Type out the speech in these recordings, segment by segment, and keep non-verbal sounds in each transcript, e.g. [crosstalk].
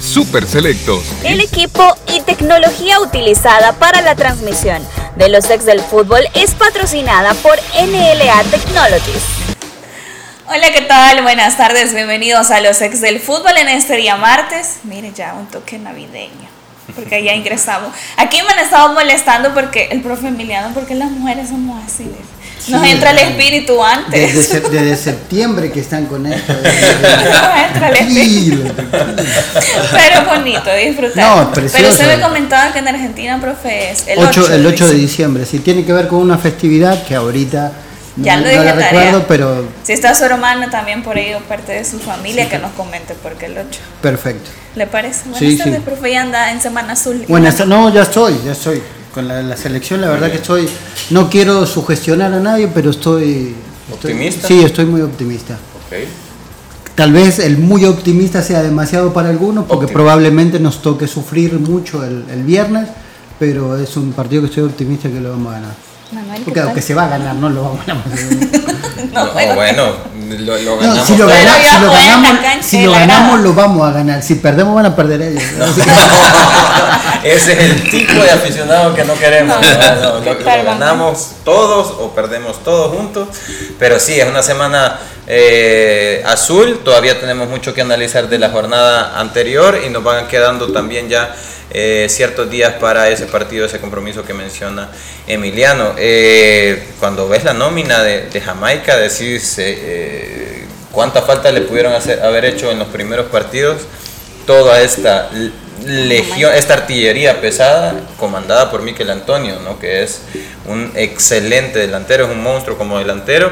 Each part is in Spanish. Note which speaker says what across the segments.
Speaker 1: Super Selectos.
Speaker 2: El equipo y tecnología utilizada para la transmisión de los ex del fútbol es patrocinada por NLA Technologies. Hola, ¿qué tal? Buenas tardes, bienvenidos a los ex del fútbol en este día martes. Mire ya, un toque navideño, porque ya ingresamos. Aquí me han estado molestando porque el profe Emiliano, porque las mujeres somos así. Nos entra el espíritu antes.
Speaker 3: Desde, septiembre que están con esto. [laughs]
Speaker 2: Nos entra el espíritu. Pero bonito, disfrutar. No, Pero usted me comentaba que en Argentina, profe, es el 8,
Speaker 3: el 8 de diciembre. Si tiene que ver con una festividad que ahorita
Speaker 2: ya lo dije recuerdo, pero... Si está su hermana también por ahí o parte de su familia, que nos comente porque el 8.
Speaker 3: Perfecto.
Speaker 2: ¿Le parece? Buenas sí, tardes, profe, ya anda en Semana Azul.
Speaker 3: Bueno, no, ya estoy, ya estoy con la, selección, la verdad que estoy, no quiero sugestionar a nadie, pero estoy...
Speaker 4: ¿Optimista?
Speaker 3: sí, estoy muy optimista. Okay. Tal vez el muy optimista sea demasiado para algunos, porque probablemente nos toque sufrir mucho el, el viernes, pero es un partido que estoy optimista que lo vamos a ganar. Porque aunque se va a ganar, no lo vamos a ganar. [laughs]
Speaker 4: no, bueno, lo, ganamos.
Speaker 3: si lo, ganamos, si lo ganamos, lo vamos a ganar. Si perdemos, van a perder ellos. [laughs]
Speaker 4: Ese es el tipo de aficionado que no queremos. lo, ganamos todos o perdemos todos juntos. Pero sí, es una semana eh, azul. Todavía tenemos mucho que analizar de la jornada anterior y nos van quedando también ya eh, ciertos días para ese partido, ese compromiso que menciona Emiliano. Eh, cuando ves la nómina de, Jamaica, decís eh, cuánta falta le pudieron hacer, haber hecho en los primeros partidos toda esta legión, esta artillería pesada comandada por Miquel Antonio, ¿no? que es un excelente delantero, es un monstruo como delantero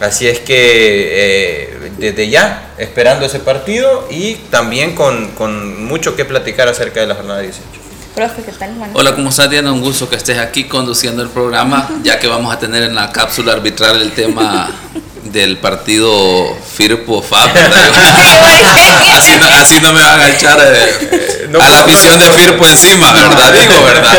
Speaker 4: Así es que eh, desde ya, esperando ese partido y también con, mucho que platicar acerca de la jornada 18.
Speaker 2: Profe, ¿qué tal?
Speaker 5: Hola, ¿cómo estás, Diana? Un gusto que estés aquí conduciendo el programa, ya que vamos a tener en la cápsula arbitral el tema [laughs] del partido Firpo Fab, [laughs] así, no, así, no, me van a echar eh, a la visión de Firpo encima, ¿verdad? Digo, ¿verdad?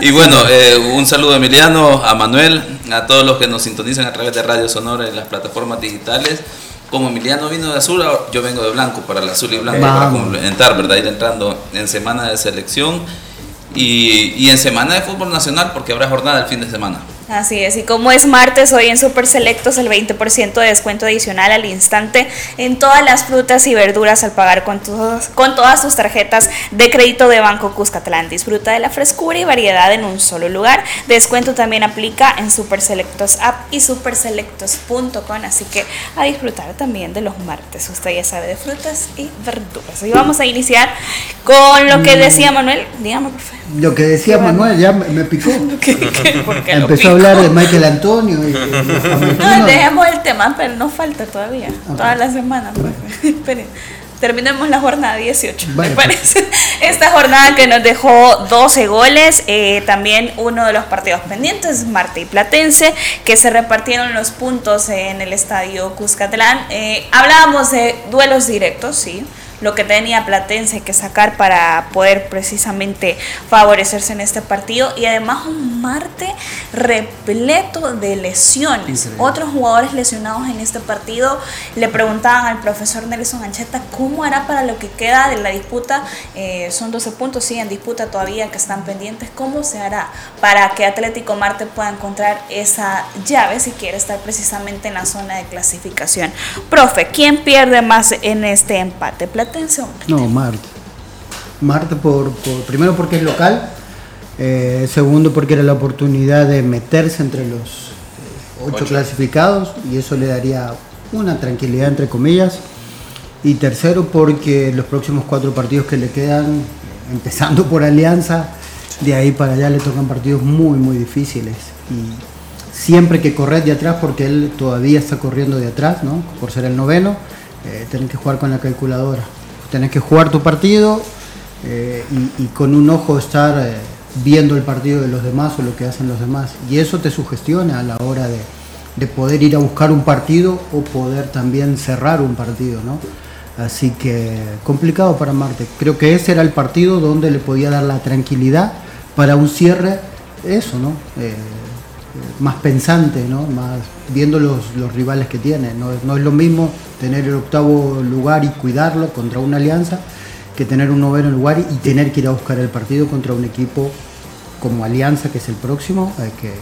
Speaker 5: y bueno, eh, un saludo a Emiliano, a Manuel, a todos los que nos sintonizan a través de Radio Sonora y las plataformas digitales. Como Emiliano vino de azul, yo vengo de blanco para el azul y blanco para complementar, ¿verdad? Ir entrando en semana de selección y, y en semana de fútbol nacional porque habrá jornada el fin de semana.
Speaker 2: Así es, y como es martes, hoy en Super Selectos el 20% de descuento adicional al instante en todas las frutas y verduras al pagar con, con todas tus tarjetas de crédito de Banco Cuscatlán. Disfruta de la frescura y variedad en un solo lugar. Descuento también aplica en Super Selectos App y superselectos.com, así que a disfrutar también de los martes. Usted ya sabe de frutas y verduras. Hoy vamos a iniciar con lo que mm. decía Manuel. Dígame, por favor.
Speaker 3: Lo que decía Manuel ya me, picó. [laughs] Empezó a hablar de Michael Antonio. Y,
Speaker 2: no, dejemos el tema, pero no falta todavía. Toda la semana. Pues. [laughs] Terminemos la jornada 18, me parece. [laughs] Esta jornada que nos dejó 12 goles, eh, también uno de los partidos pendientes, Marte y Platense, que se repartieron los puntos en el estadio Cuscatlán. Eh, hablábamos de duelos directos, sí lo que tenía Platense que sacar para poder precisamente favorecerse en este partido y además un Marte repleto de lesiones. Otros jugadores lesionados en este partido le preguntaban al profesor Nelson Ancheta cómo hará para lo que queda de la disputa. Eh, son 12 puntos, sí, en disputa todavía que están pendientes. ¿Cómo se hará para que Atlético Marte pueda encontrar esa llave si quiere estar precisamente en la zona de clasificación? Profe, ¿quién pierde más en este empate?
Speaker 3: No, Marte. Marte, por, primero porque es local, eh, segundo porque era la oportunidad de meterse entre los eh, ocho, clasificados y eso le daría una tranquilidad entre comillas. Y tercero porque los próximos cuatro partidos que le quedan, empezando por Alianza, de ahí para allá le tocan partidos muy, muy difíciles. Y siempre que correr de atrás, porque él todavía está corriendo de atrás, ¿no? por ser el noveno, eh, que jugar con la calculadora. Tenés que jugar tu partido eh, y, con un ojo estar eh, viendo el partido de los demás o lo que hacen los demás. Y eso te sugestiona a la hora de, de poder ir a buscar un partido o poder también cerrar un partido, ¿no? Así que complicado para Marte. Creo que ese era el partido donde le podía dar la tranquilidad para un cierre, eso, ¿no? Eh, más pensante, ¿no? Más viendo los, rivales que tiene. ¿no? no es lo mismo tener el octavo lugar y cuidarlo contra una alianza que tener un noveno lugar y tener que ir a buscar el partido contra un equipo como Alianza, que es el próximo, eh, que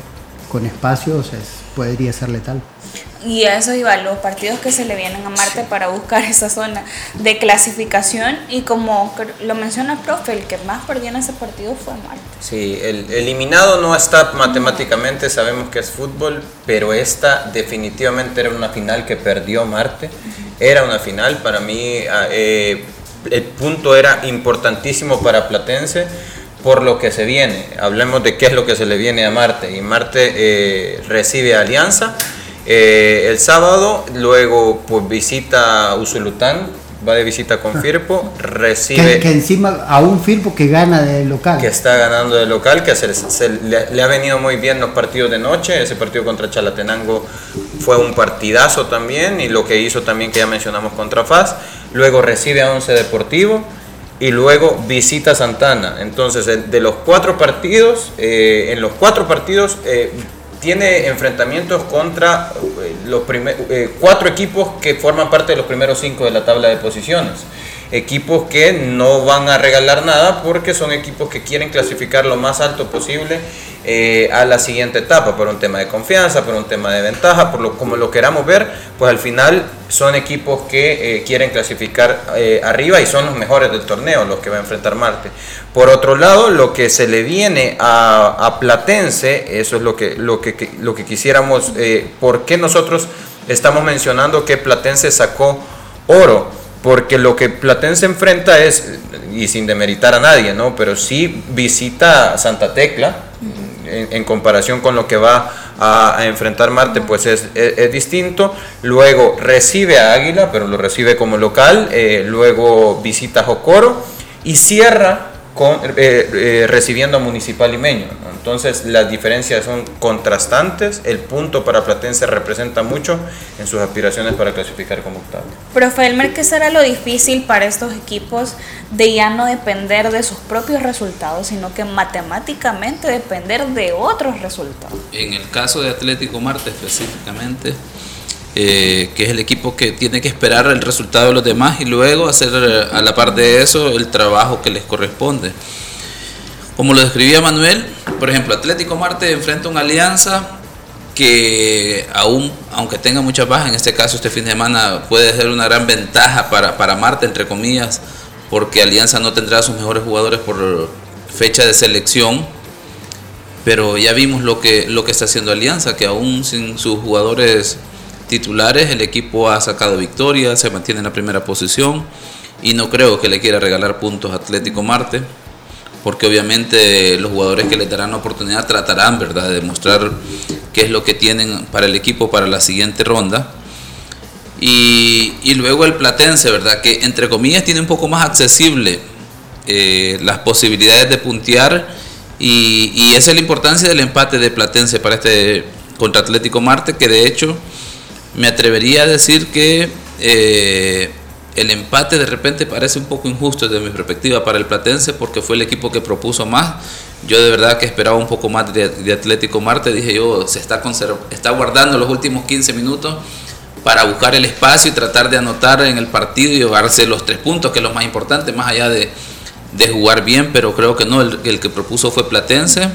Speaker 3: con espacios podría ser letal.
Speaker 2: Y a eso iba, los partidos que se le vienen a Marte para buscar [laughs] esa zona de clasificación y como lo menciona el profe, el que más perdió en ese partido fue Marte.
Speaker 4: Sí, el eliminado no está matemáticamente, sabemos que es fútbol, pero esta definitivamente era una final que perdió Marte, era una final, para mí ah, eh, el punto era importantísimo para Platense por lo que se viene. Hablemos de qué es lo que se le viene a Marte. Y Marte eh, recibe Alianza eh, el sábado, luego pues visita Usulután, va de visita con ah. Firpo, recibe...
Speaker 3: Que, encima a un Firpo que gana de local.
Speaker 4: Que está ganando de local, que se, le, ha venido muy bien los partidos de noche, ese partido contra Chalatenango fue un partidazo también, y lo que hizo también que ya mencionamos contra FAS, luego recibe a Once Deportivo, y luego visita Santana. Entonces, de los cuatro partidos, eh, en los cuatro partidos eh, tiene enfrentamientos contra eh, los cuatro equipos que forman parte de los primeros cinco de la tabla de posiciones equipos que no van a regalar nada porque son equipos que quieren clasificar lo más alto posible eh, a la siguiente etapa, por un tema de confianza, por un tema de ventaja, por lo, como lo queramos ver, pues al final son equipos que eh, quieren clasificar eh, arriba y son los mejores del torneo, los que va a enfrentar Marte. Por otro lado, lo que se le viene a, a Platense, eso es lo que, lo que, lo que quisiéramos, ¿por qué nosotros estamos mencionando que Platense sacó oro? Porque lo que Platense enfrenta es, y sin demeritar a nadie, ¿no? pero sí visita Santa Tecla, en, comparación con lo que va a, enfrentar Marte, pues es, distinto. Luego recibe a Águila, pero lo recibe como local. Eh, luego visita Jocoro y cierra con, eh, eh, recibiendo a Municipal Limeño. Entonces las diferencias son contrastantes, el punto para Platense representa mucho en sus aspiraciones para clasificar como octavo.
Speaker 2: Profe Elmer, ¿qué será lo difícil para estos equipos de ya no depender de sus propios resultados, sino que matemáticamente depender de otros resultados?
Speaker 5: En el caso de Atlético Marte específicamente, eh, que es el equipo que tiene que esperar el resultado de los demás y luego hacer eh, a la par de eso el trabajo que les corresponde. Como lo describía Manuel, por ejemplo, Atlético Marte enfrenta una alianza que aún, aunque tenga muchas bajas, en este caso este fin de semana puede ser una gran ventaja para, para Marte, entre comillas, porque Alianza no tendrá sus mejores jugadores por fecha de selección, pero ya vimos lo que, lo que está haciendo Alianza, que aún sin sus jugadores titulares, el equipo ha sacado victoria, se mantiene en la primera posición y no creo que le quiera regalar puntos a Atlético Marte, porque obviamente los jugadores que le darán la oportunidad tratarán ¿verdad? de demostrar qué es lo que tienen para el equipo para la siguiente ronda. Y, luego el Platense, ¿verdad? que entre comillas tiene un poco más accesible eh, las posibilidades de puntear y, y esa es la importancia del empate de Platense para este contra Atlético Marte, que de hecho me atrevería a decir que eh, el empate de repente parece un poco injusto desde mi perspectiva para el Platense porque fue el equipo que propuso más. Yo de verdad que esperaba un poco más de, Atlético Marte. Dije yo, se está, está guardando los últimos 15 minutos para buscar el espacio y tratar de anotar en el partido y llevarse los tres puntos, que es lo más importante, más allá de, jugar bien, pero creo que no, el que propuso fue Platense.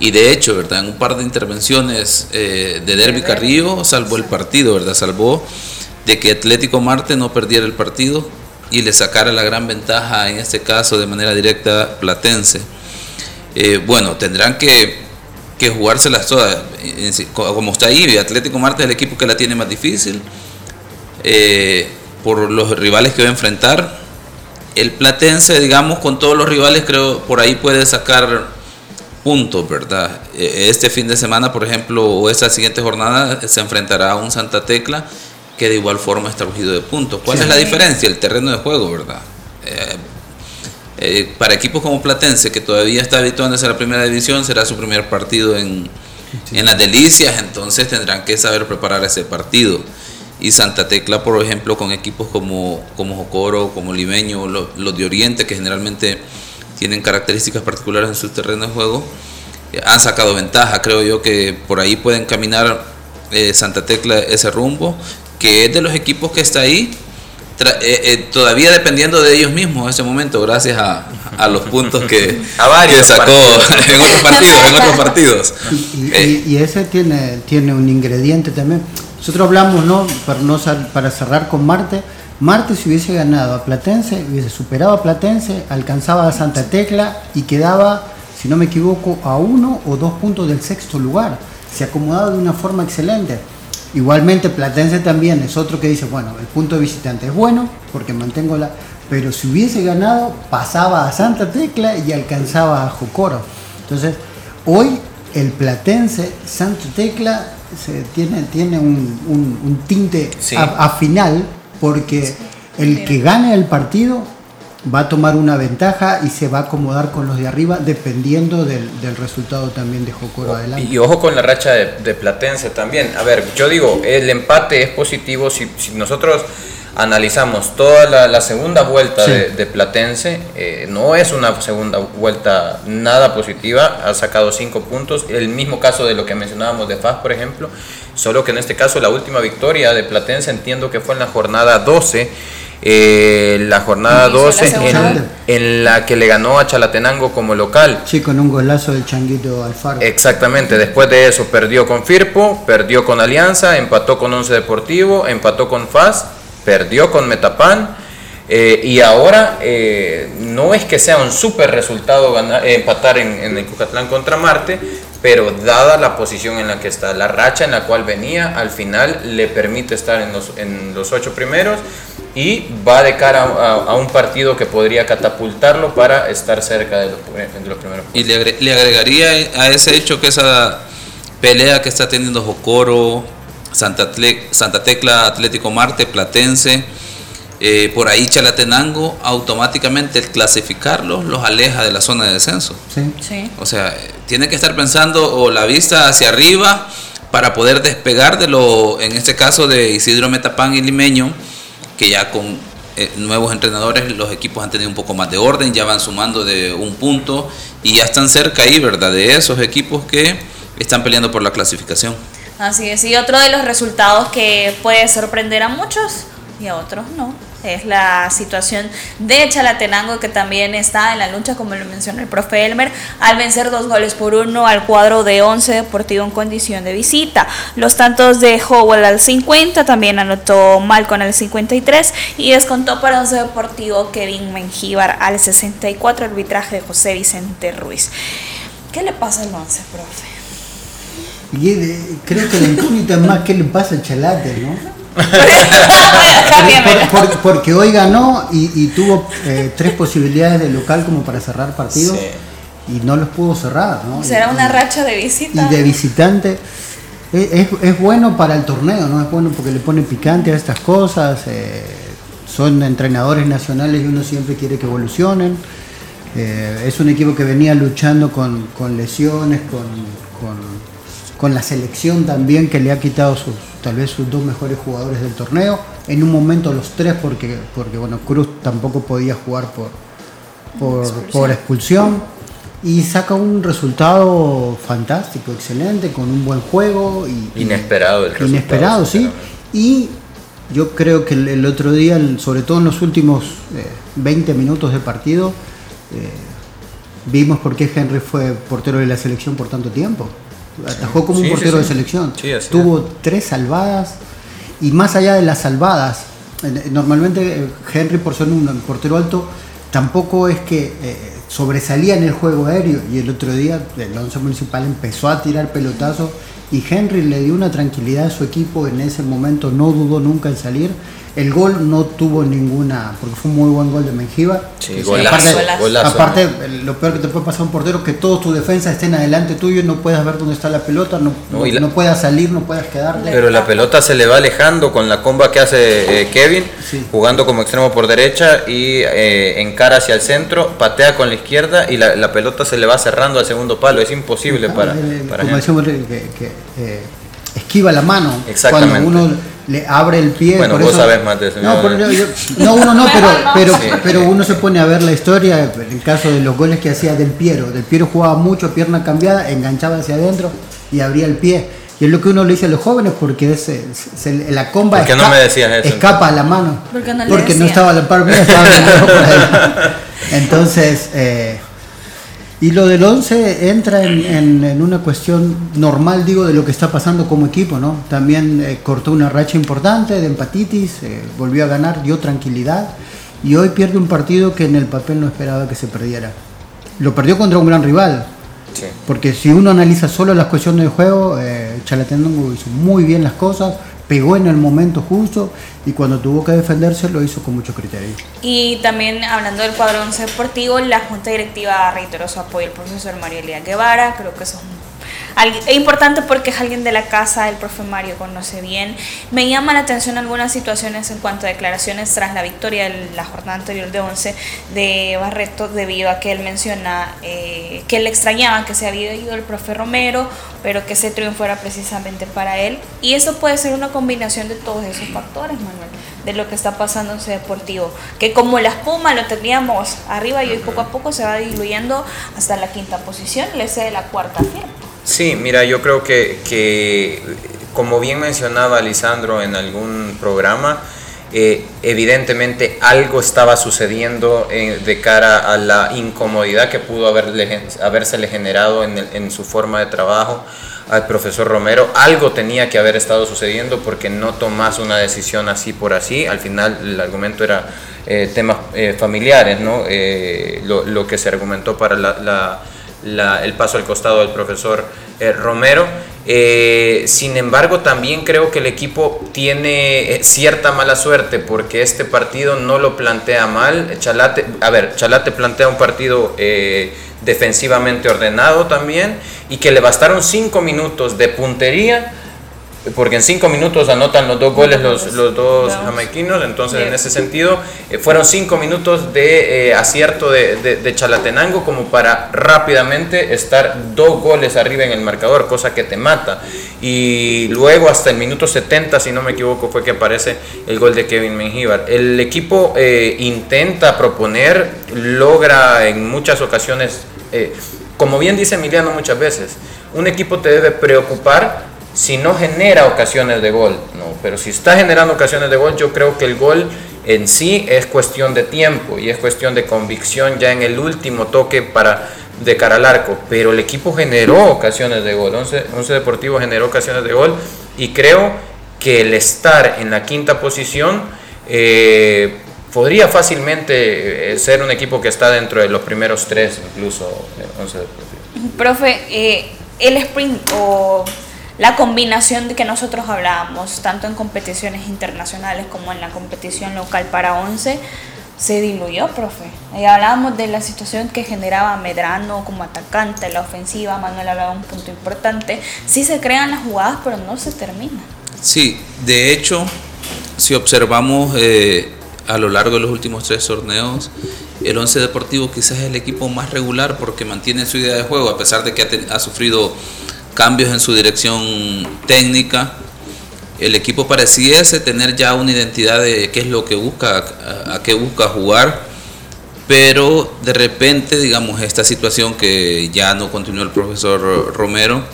Speaker 5: Y de hecho, ¿verdad? En un par de intervenciones eh, de Derby Carrillo salvó el partido, ¿verdad? Salvó de que Atlético Marte no perdiera el partido y le sacara la gran ventaja, en este caso de manera directa, Platense. Eh, bueno, tendrán que, que jugárselas todas. Como está ahí, Atlético Marte es el equipo que la tiene más difícil eh, por los rivales que va a enfrentar. El Platense, digamos, con todos los rivales, creo por ahí puede sacar puntos, ¿verdad? E, este fin de semana, por ejemplo, o esta siguiente jornada, se enfrentará a un Santa Tecla que de igual forma está urgido de puntos. ¿Cuál es la diferencia? El terreno de juego, ¿verdad? Eh, Eh, para equipos como Platense, que todavía está habituándose a la primera división, será su primer partido en, en las delicias, entonces tendrán que saber preparar ese partido. Y Santa Tecla, por ejemplo, con equipos como, como Jocoro, como Limeño, los, de Oriente, que generalmente tienen características particulares en su terreno de juego, eh, han sacado ventaja. Creo yo que por ahí pueden caminar eh, Santa Tecla ese rumbo, que es de los equipos que está ahí, eh, todavía dependiendo de ellos mismos en ese momento, gracias a, a los puntos que, [laughs] que sacó [laughs] en otros partidos. En otros partidos.
Speaker 3: Y, ese tiene, tiene un ingrediente también. Nosotros hablamos, ¿no? Para, no, para cerrar con Marte. Marte si hubiese ganado a Platense, hubiese superado a Platense, alcanzaba a Santa Tecla y quedaba, si no me equivoco, a uno o dos puntos del sexto lugar. Se acomodaba de una forma excelente. Igualmente Platense también es otro que dice, bueno, el punto de visitante es bueno porque mantengo la... Pero si hubiese ganado, pasaba a Santa Tecla y alcanzaba a Jocoro. Entonces, hoy el Platense, Santa Tecla, se tiene, tiene un, tinte a, final porque el que gane el partido va a tomar una ventaja y se va a acomodar con los de arriba dependiendo del, resultado también de Jocoro adelante.
Speaker 4: Y, ojo con la racha de, Platense también. A ver, yo digo, el empate es positivo si, si nosotros analizamos toda la, segunda vuelta de, Platense, eh, no es una segunda vuelta nada positiva, ha sacado cinco puntos, el mismo caso de lo que mencionábamos de FAS, por ejemplo, solo que en este caso la última victoria de Platense entiendo que fue en la jornada 12, eh, la jornada 12 en, la que le ganó a Chalatenango como local.
Speaker 3: Sí, con un golazo del Changuito Alfaro.
Speaker 4: Exactamente, después de eso perdió con Firpo, perdió con Alianza, empató con Once Deportivo, empató con FAS perdió con Metapan. Eh, y ahora eh, no es que sea un súper resultado ganar, empatar en, el Cucatlán contra Marte, pero dada la posición en la que está, la racha en la cual venía, al final le permite estar en los, en los ocho primeros y va de cara a, un partido que podría catapultarlo para estar cerca de los, primeros.
Speaker 5: Y le, agregaría a ese hecho que esa pelea que está teniendo Jocoro, Santa, Santa Tecla Atlético Marte, Platense, eh, por ahí Chalatenango, automáticamente el clasificarlos los aleja de la zona de descenso. Sí. O sea, tiene que estar pensando o la vista hacia arriba para poder despegar de lo, en este caso de Isidro Metapán y Limeño, que ya con eh, nuevos entrenadores los equipos han tenido un poco más de orden, ya van sumando de un punto y ya están cerca ahí, ¿verdad? De esos equipos que están peleando por la clasificación.
Speaker 2: Así es, y otro de los resultados que puede sorprender a muchos y a otros no, es la situación de Chalatenango que también está en la lucha, como lo mencionó el profe Elmer, al vencer dos goles por uno al cuadro de 11 Deportivo en condición de visita. Los tantos de Howell al 50, también anotó Malcon al 53 y descontó para 11 Deportivo Kevin Mengíbar al 64, arbitraje de José Vicente Ruiz. ¿Qué le pasa al 11, profe?
Speaker 3: Y creo que la incógnita es más qué le pasa al Chalate, ¿no? porque hoy ganó y, tuvo eh, tres posibilidades de local como para cerrar partidos y no los pudo cerrar, ¿no?
Speaker 2: Será una racha de visita.
Speaker 3: Y de visitante. Es, es, bueno para el torneo, ¿no? Es bueno porque le pone picante a estas cosas. Eh, son entrenadores nacionales y uno siempre quiere que evolucionen. Eh, es un equipo que venía luchando con, con lesiones, con, con con la selección también que le ha quitado sus, tal vez sus dos mejores jugadores del torneo, en un momento los tres porque, porque bueno, Cruz tampoco podía jugar por, por, expulsión. y saca un resultado fantástico, excelente, con un buen juego. Y,
Speaker 4: inesperado el resultado.
Speaker 3: Inesperado, sí. Y yo creo que el, otro día, sobre todo en los últimos 20 eh, minutos de partido, eh, vimos por qué Henry fue portero de la selección por tanto tiempo atajó como un portero de selección. Tuvo tres salvadas y más allá de las salvadas, normalmente eh, Henry por ser un portero alto tampoco es que eh, sobresalía en el juego aéreo. Y el otro día el once municipal empezó a tirar pelotazos y Henry le dio una tranquilidad a su equipo en ese momento, no dudó nunca en salir el gol no tuvo ninguna, porque fue un muy buen gol de Menjiva.
Speaker 4: Sí, golazo,
Speaker 3: aparte, lo peor que te puede pasar a un portero que todos tus defensas estén adelante tuyo y no puedas ver dónde está la pelota, no, no, puedas salir, no puedas quedarte.
Speaker 4: Pero la pelota se le va alejando con la comba que hace eh, Kevin, jugando como extremo por derecha y eh, encara hacia el centro, patea con la izquierda y la, pelota se le va cerrando al segundo palo. Es imposible para, para
Speaker 3: como decimos, que, que eh, esquiva la mano. Cuando uno le abre el pie.
Speaker 4: Bueno, vos sabés más de eso.
Speaker 3: No, no, uno no, pero, pero, pero uno se pone a ver la historia, en el caso de los goles que hacía Del Piero. Del Piero jugaba mucho, pierna cambiada, enganchaba hacia adentro y abría el pie. Y es lo que uno le dice a los jóvenes porque es, la comba
Speaker 4: no me decías eso,
Speaker 3: escapa a la mano.
Speaker 2: Porque no,
Speaker 3: porque no estaba la par mía, estaba [laughs] Entonces, eh, y lo del 11 entra en, una cuestión normal, digo, de lo que está pasando como equipo, ¿no? También eh, cortó una racha importante de empatitis, eh, volvió a ganar, dio tranquilidad y hoy pierde un partido que en el papel no esperaba que se perdiera. Lo perdió contra un gran rival, porque si uno analiza solo las cuestiones de juego, eh, Chalatenango hizo muy bien las cosas, pegó en el momento justo y cuando tuvo que defenderse lo hizo con mucho criterio.
Speaker 2: Y también hablando del cuadro deportivo, la Junta Directiva reiteró su apoyo al profesor Mario Elías Guevara, creo que eso es un es importante porque es alguien de la casa, el profe Mario conoce bien. Me llama la atención algunas situaciones en cuanto a declaraciones tras la victoria de la jornada anterior de 11 de Barreto, debido a que él menciona eh, que le extrañaba que se había ido el profe Romero, pero que ese triunfo era precisamente para él. Y eso puede ser una combinación de todos esos factores, Manuel, de lo que está pasando en ese deportivo. Que como la espuma lo teníamos arriba y hoy poco a poco se va diluyendo hasta la quinta posición, le cede la cuarta firma.
Speaker 4: Sí, mira, yo creo que, como bien mencionaba Lisandro en algún programa, eh, evidentemente algo estaba sucediendo eh, de cara a la incomodidad que pudo haberle, habérsele generado en, en, su forma de trabajo al profesor Romero. Algo tenía que haber estado sucediendo porque no tomas una decisión así por así. Al final el argumento era eh, temas familiares, ¿no? Lo, lo, que se argumentó para la el paso al costado del profesor eh, Romero. Eh, sin embargo, también creo que el equipo tiene eh, cierta mala suerte porque este partido no lo plantea mal. Chalate, a ver, Chalate plantea un partido defensivamente ordenado también y que le bastaron cinco minutos de puntería porque en cinco minutos anotan los dos goles los, los dos jamaiquinos, entonces en ese sentido eh, fueron cinco minutos de eh, acierto de, de, Chalatenango como para rápidamente estar dos goles arriba en el marcador, cosa que te mata. Y luego hasta el minuto 70, si no me equivoco, fue que aparece el gol de Kevin Mengíbar. El equipo eh, intenta proponer, logra en muchas ocasiones, como bien dice Emiliano muchas veces, un equipo te debe preocupar si no genera ocasiones de gol, no, pero si está generando ocasiones de gol, yo creo que el gol en sí es cuestión de tiempo y es cuestión de convicción ya en el último toque para de cara al arco, pero el equipo generó ocasiones de gol, 11, Deportivo generó ocasiones de gol y creo que el estar en la quinta posición eh, podría fácilmente eh, ser un equipo que está dentro de los primeros tres, incluso 11
Speaker 2: Deportivo. Profe, eh, el sprint o la combinación de que nosotros hablábamos, tanto en competiciones internacionales como en la competición local para 11, se diluyó, profe. Y hablábamos de la situación que generaba Medrano como atacante, la ofensiva, Manuel hablaba de un punto importante. Sí se crean las jugadas, pero no se termina.
Speaker 5: Sí, de hecho, si observamos eh, a lo largo de los últimos tres torneos, el Once Deportivo quizás es el equipo más regular porque mantiene su idea de juego, a pesar de que ha, ha sufrido cambios en su dirección técnica. El equipo pareciese tener ya una identidad de qué es lo que busca, a, qué busca jugar, pero de repente, digamos, esta situación que ya no continuó el profesor Romero,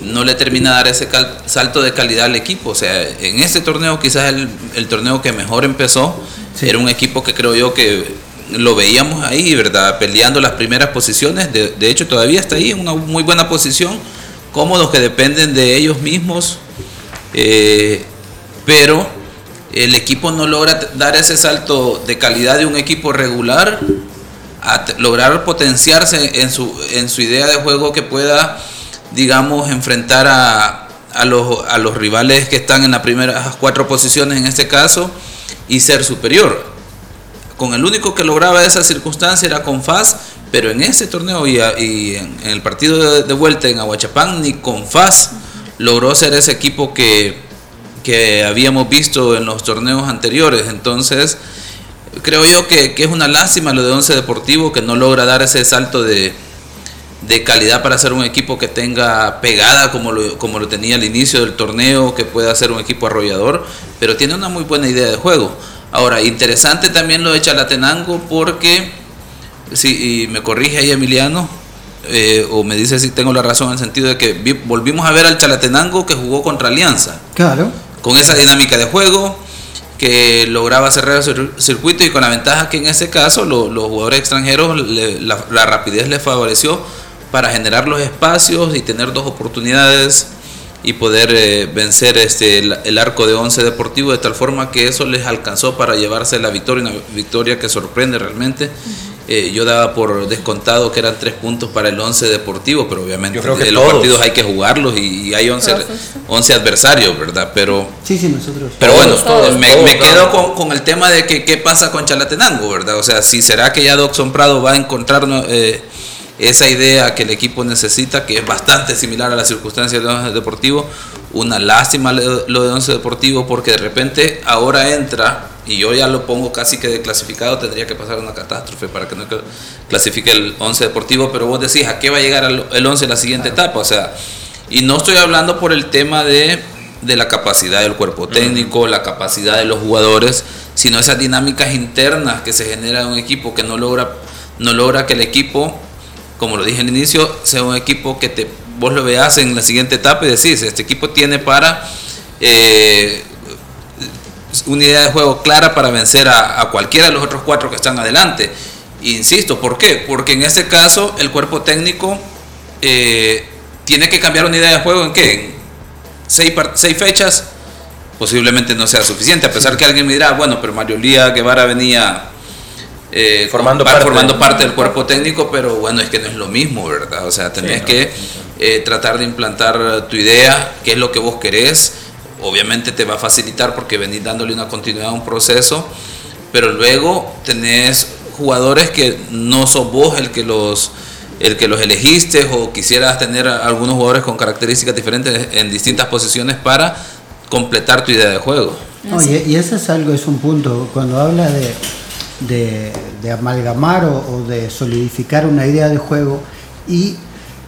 Speaker 5: no le termina de dar ese salto de calidad al equipo. O sea, en este torneo, quizás el, el torneo que mejor empezó, era un equipo que creo yo que lo veíamos ahí, ¿verdad? Peleando las primeras posiciones. De, de hecho, todavía está ahí en una muy buena posición cómodos que dependen de ellos mismos, eh, pero el equipo no logra dar ese salto de calidad de un equipo regular a lograr potenciarse en su, en su idea de juego que pueda digamos, enfrentar a, a, los, a los rivales que están en las primeras cuatro posiciones en este caso y ser superior. Con el único que lograba esa circunstancia era con FAS, pero en ese torneo y, en, el partido de, vuelta en Aguachapán, ni con FAS logró ser ese equipo que, que habíamos visto en los torneos anteriores. Entonces, creo yo que, que, es una lástima lo de Once Deportivo que no logra dar ese salto de, de calidad para ser un equipo que tenga pegada como lo, como lo tenía al inicio del torneo, que pueda ser un equipo arrollador, pero tiene una muy buena idea de juego. Ahora, interesante también lo de Chalatenango porque, si y me corrige ahí Emiliano, eh, o me dice si tengo la razón en el sentido de que volvimos a ver al Chalatenango que jugó contra Alianza.
Speaker 3: Claro.
Speaker 5: Con esa dinámica de juego, que lograba cerrar el circuito y con la ventaja que en ese caso los jugadores extranjeros la, la, rapidez les favoreció para generar los espacios y tener dos oportunidades y poder eh, vencer este, el, arco de 11 deportivo de tal forma que eso les alcanzó para llevarse la victoria, una victoria que sorprende realmente. Eh, yo daba por descontado que eran tres puntos para el 11 deportivo, pero obviamente los partidos hay que jugarlos y, hay 11, 11 adversarios, ¿verdad? Pero,
Speaker 3: sí, sí, nosotros.
Speaker 5: Pero bueno, me, quedo con, con, el tema de que qué pasa con Chalatenango, ¿verdad? O sea, si será que ya Doxon Prado va a encontrar... Eh, esa idea que el equipo necesita, que es bastante similar a las circunstancias de Once Deportivo. Una lástima lo de Once Deportivo porque de repente ahora entra, y yo ya lo pongo casi que de clasificado, tendría que pasar una catástrofe para que no clasifique el Once Deportivo, pero vos decís, ¿a qué va a llegar el Once en la siguiente etapa? O sea, y no estoy hablando por el tema de, de la capacidad del cuerpo técnico, la capacidad de los jugadores, sino esas dinámicas internas que se genera en un equipo que no logra, no logra que el equipo como lo dije al inicio, sea un equipo que te, vos lo veas en la siguiente etapa y decís, este equipo tiene para eh, una idea de juego clara para vencer a, cualquiera de los otros cuatro que están adelante. Insisto, ¿por qué? Porque en este caso el cuerpo técnico eh, tiene que cambiar una idea de juego en qué? En seis, seis fechas posiblemente no sea suficiente, a pesar que alguien me dirá, bueno, pero Mario Lía Guevara venía eh, formando, parte, formando parte del cuerpo técnico, pero bueno, es que no es lo mismo, ¿verdad? O sea, tenés que eh, tratar de implantar tu idea, qué es lo que vos querés. Obviamente te va a facilitar porque venís dándole una continuidad a un proceso, pero luego tenés jugadores que no sos vos el que los el que los elegiste o quisieras tener algunos jugadores con características diferentes en distintas posiciones para completar tu idea de juego.
Speaker 3: y, y eso es algo, es un punto, cuando habla de, de, amalgamar o, de solidificar una idea de juego y,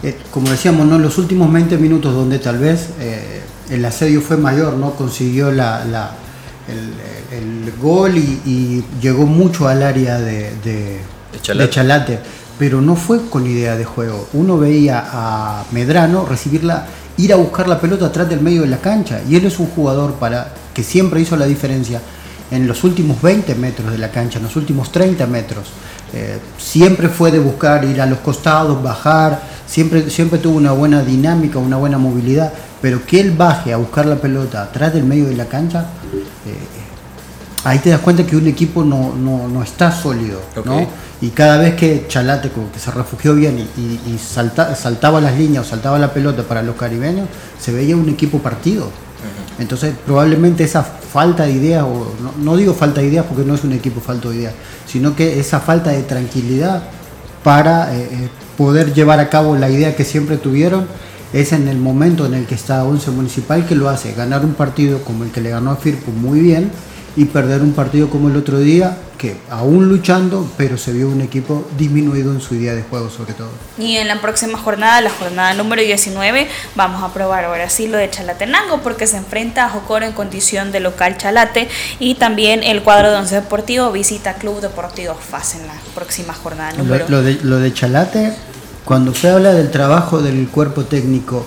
Speaker 3: eh, como decíamos, ¿no? los últimos 20 minutos donde tal vez eh, el asedio fue mayor, ¿no? consiguió la, el, gol y, llegó mucho al área de, de, Chalate. pero no fue con idea de juego. Uno veía a Medrano recibirla, ir a buscar la pelota atrás del medio de la cancha y él es un jugador para que siempre hizo la diferencia en los últimos 20 metros de la cancha, en los últimos 30 metros. Eh, siempre fue de buscar ir a los costados, bajar, siempre, siempre tuvo una buena dinámica, una buena movilidad, pero que él baje a buscar la pelota atrás del medio de la cancha, eh, ahí te das cuenta que un equipo no, no, está sólido. ¿no? Y cada vez que Chalate que se refugió bien y, saltaba las líneas o saltaba la pelota para los caribeños, se veía un equipo partido. Entonces probablemente esa falta de ideas, o no, digo falta de ideas porque no es un equipo falto de ideas, sino que esa falta de tranquilidad para eh, eh, poder llevar a cabo la idea que siempre tuvieron es en el momento en el que está Once Municipal que lo hace, ganar un partido como el que le ganó a Firpo muy bien y perder un partido como el otro día que aún luchando, pero se vio un equipo disminuido en su idea de juego sobre todo.
Speaker 2: Y en la próxima jornada, la jornada número 19, vamos a probar ahora sí lo de Chalatenango porque se enfrenta a Jocoro en condición de local Chalate y también el cuadro de Once Deportivo visita Club Deportivo FAS en la próxima jornada número.
Speaker 3: Lo, de, lo de Chalate, cuando se habla del trabajo del cuerpo técnico,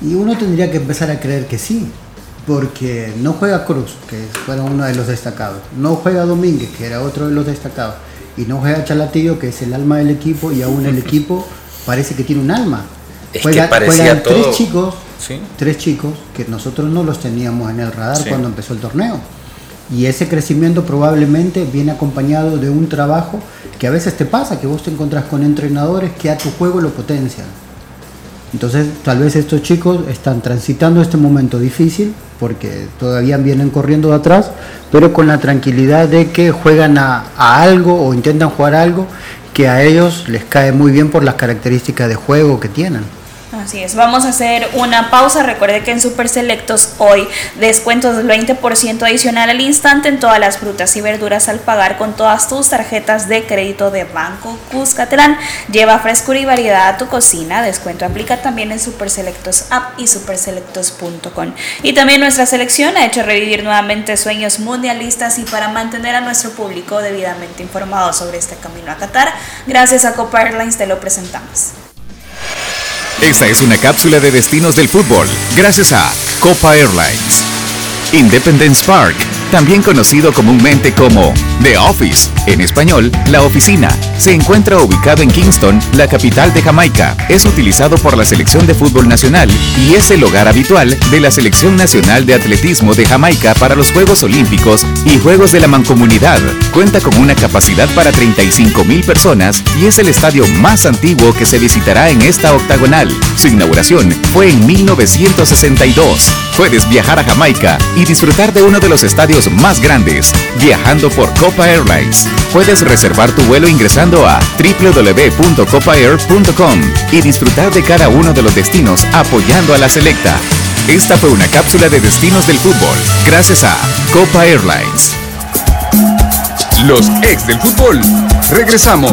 Speaker 3: y uno tendría que empezar a creer que sí, porque no juega Cruz, que fue uno de los destacados, no juega Domínguez, que era otro de los destacados, y no juega Chalatillo, que es el alma del equipo, y aún el [laughs] equipo parece que tiene un alma.
Speaker 4: Es que parecía todo...
Speaker 3: tres chicos, tres chicos que nosotros no los teníamos en el radar cuando empezó el torneo. Y ese crecimiento probablemente viene acompañado de un trabajo que a veces te pasa, que vos te encontrás con entrenadores que a tu juego lo potencian Entonces, tal vez estos chicos están transitando este momento difícil porque todavía vienen corriendo de atrás, pero con la tranquilidad de que juegan a, a algo o intentan jugar algo que a ellos les cae muy bien por las características de juego que tienen.
Speaker 2: Así es, vamos a hacer una pausa. Recuerde que en Super Selectos hoy descuentos del 20% adicional al instante en todas las frutas y verduras al pagar con todas tus tarjetas de crédito de Banco Cuscatlán. Lleva frescura y variedad a tu cocina. Descuento aplica también en Super Selectos App y superselectos.com. Y también nuestra selección ha hecho revivir nuevamente sueños mundialistas y para mantener a nuestro público debidamente informado sobre este camino a Qatar, gracias a Copa Airlines te lo presentamos.
Speaker 6: Esta es una cápsula de destinos del fútbol, gracias a Copa Airlines. Independence Park también conocido comúnmente como The Office, en español, la oficina, se encuentra ubicado en Kingston, la capital de Jamaica. Es utilizado por la selección de fútbol nacional y es el hogar habitual de la selección nacional de atletismo de Jamaica para los Juegos Olímpicos y Juegos de la Mancomunidad. Cuenta con una capacidad para 35 mil personas y es el estadio más antiguo que se visitará en esta octagonal. Su inauguración fue en 1962. Puedes viajar a Jamaica y disfrutar de uno de los estadios más grandes, viajando por Copa Airlines. Puedes reservar tu vuelo ingresando a www.copaair.com y disfrutar de cada uno de los destinos apoyando a la selecta. Esta fue una cápsula de destinos del fútbol, gracias a Copa Airlines. Los ex del fútbol. Regresamos.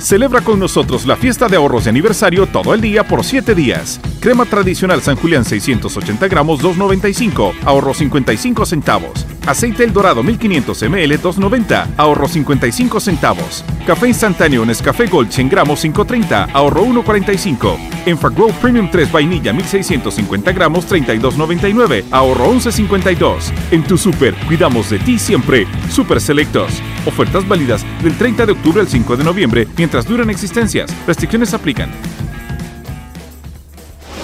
Speaker 7: Celebra con nosotros la fiesta de ahorros de aniversario todo el día por 7 días. Crema tradicional San Julián 680 gramos 2.95, ahorro 55 centavos. Aceite El Dorado 1500 ml 2.90, ahorro 55 centavos. Café instantáneo Nescafé Gold 100 gramos 5.30, ahorro 1.45. Enfagrow Premium 3 vainilla 1650 gramos 32.99, ahorro 11.52. En tu super, cuidamos de ti siempre. Super Selectos. Ofertas válidas del 30 de octubre al 5 de noviembre mientras duran existencias. Restricciones aplican.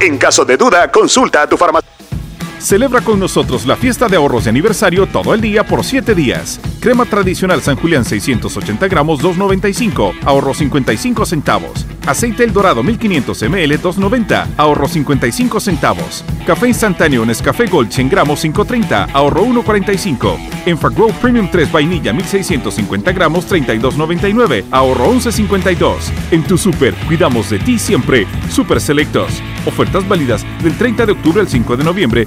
Speaker 8: En caso de duda, consulta a tu farmacéutico.
Speaker 7: Celebra con nosotros la fiesta de ahorros de aniversario todo el día por 7 días. Crema tradicional San Julián 680 gramos 2.95, ahorro 55 centavos. Aceite El Dorado 1500 ml 2.90, ahorro 55 centavos. Café instantáneo Nescafé Gold 100 gramos 5.30, ahorro 1.45. Enfagrow Premium 3 vainilla 1650 gramos 32.99, ahorro 11.52. En tu super, cuidamos de ti siempre. Super Selectos. Ofertas válidas del 30 de octubre al 5 de noviembre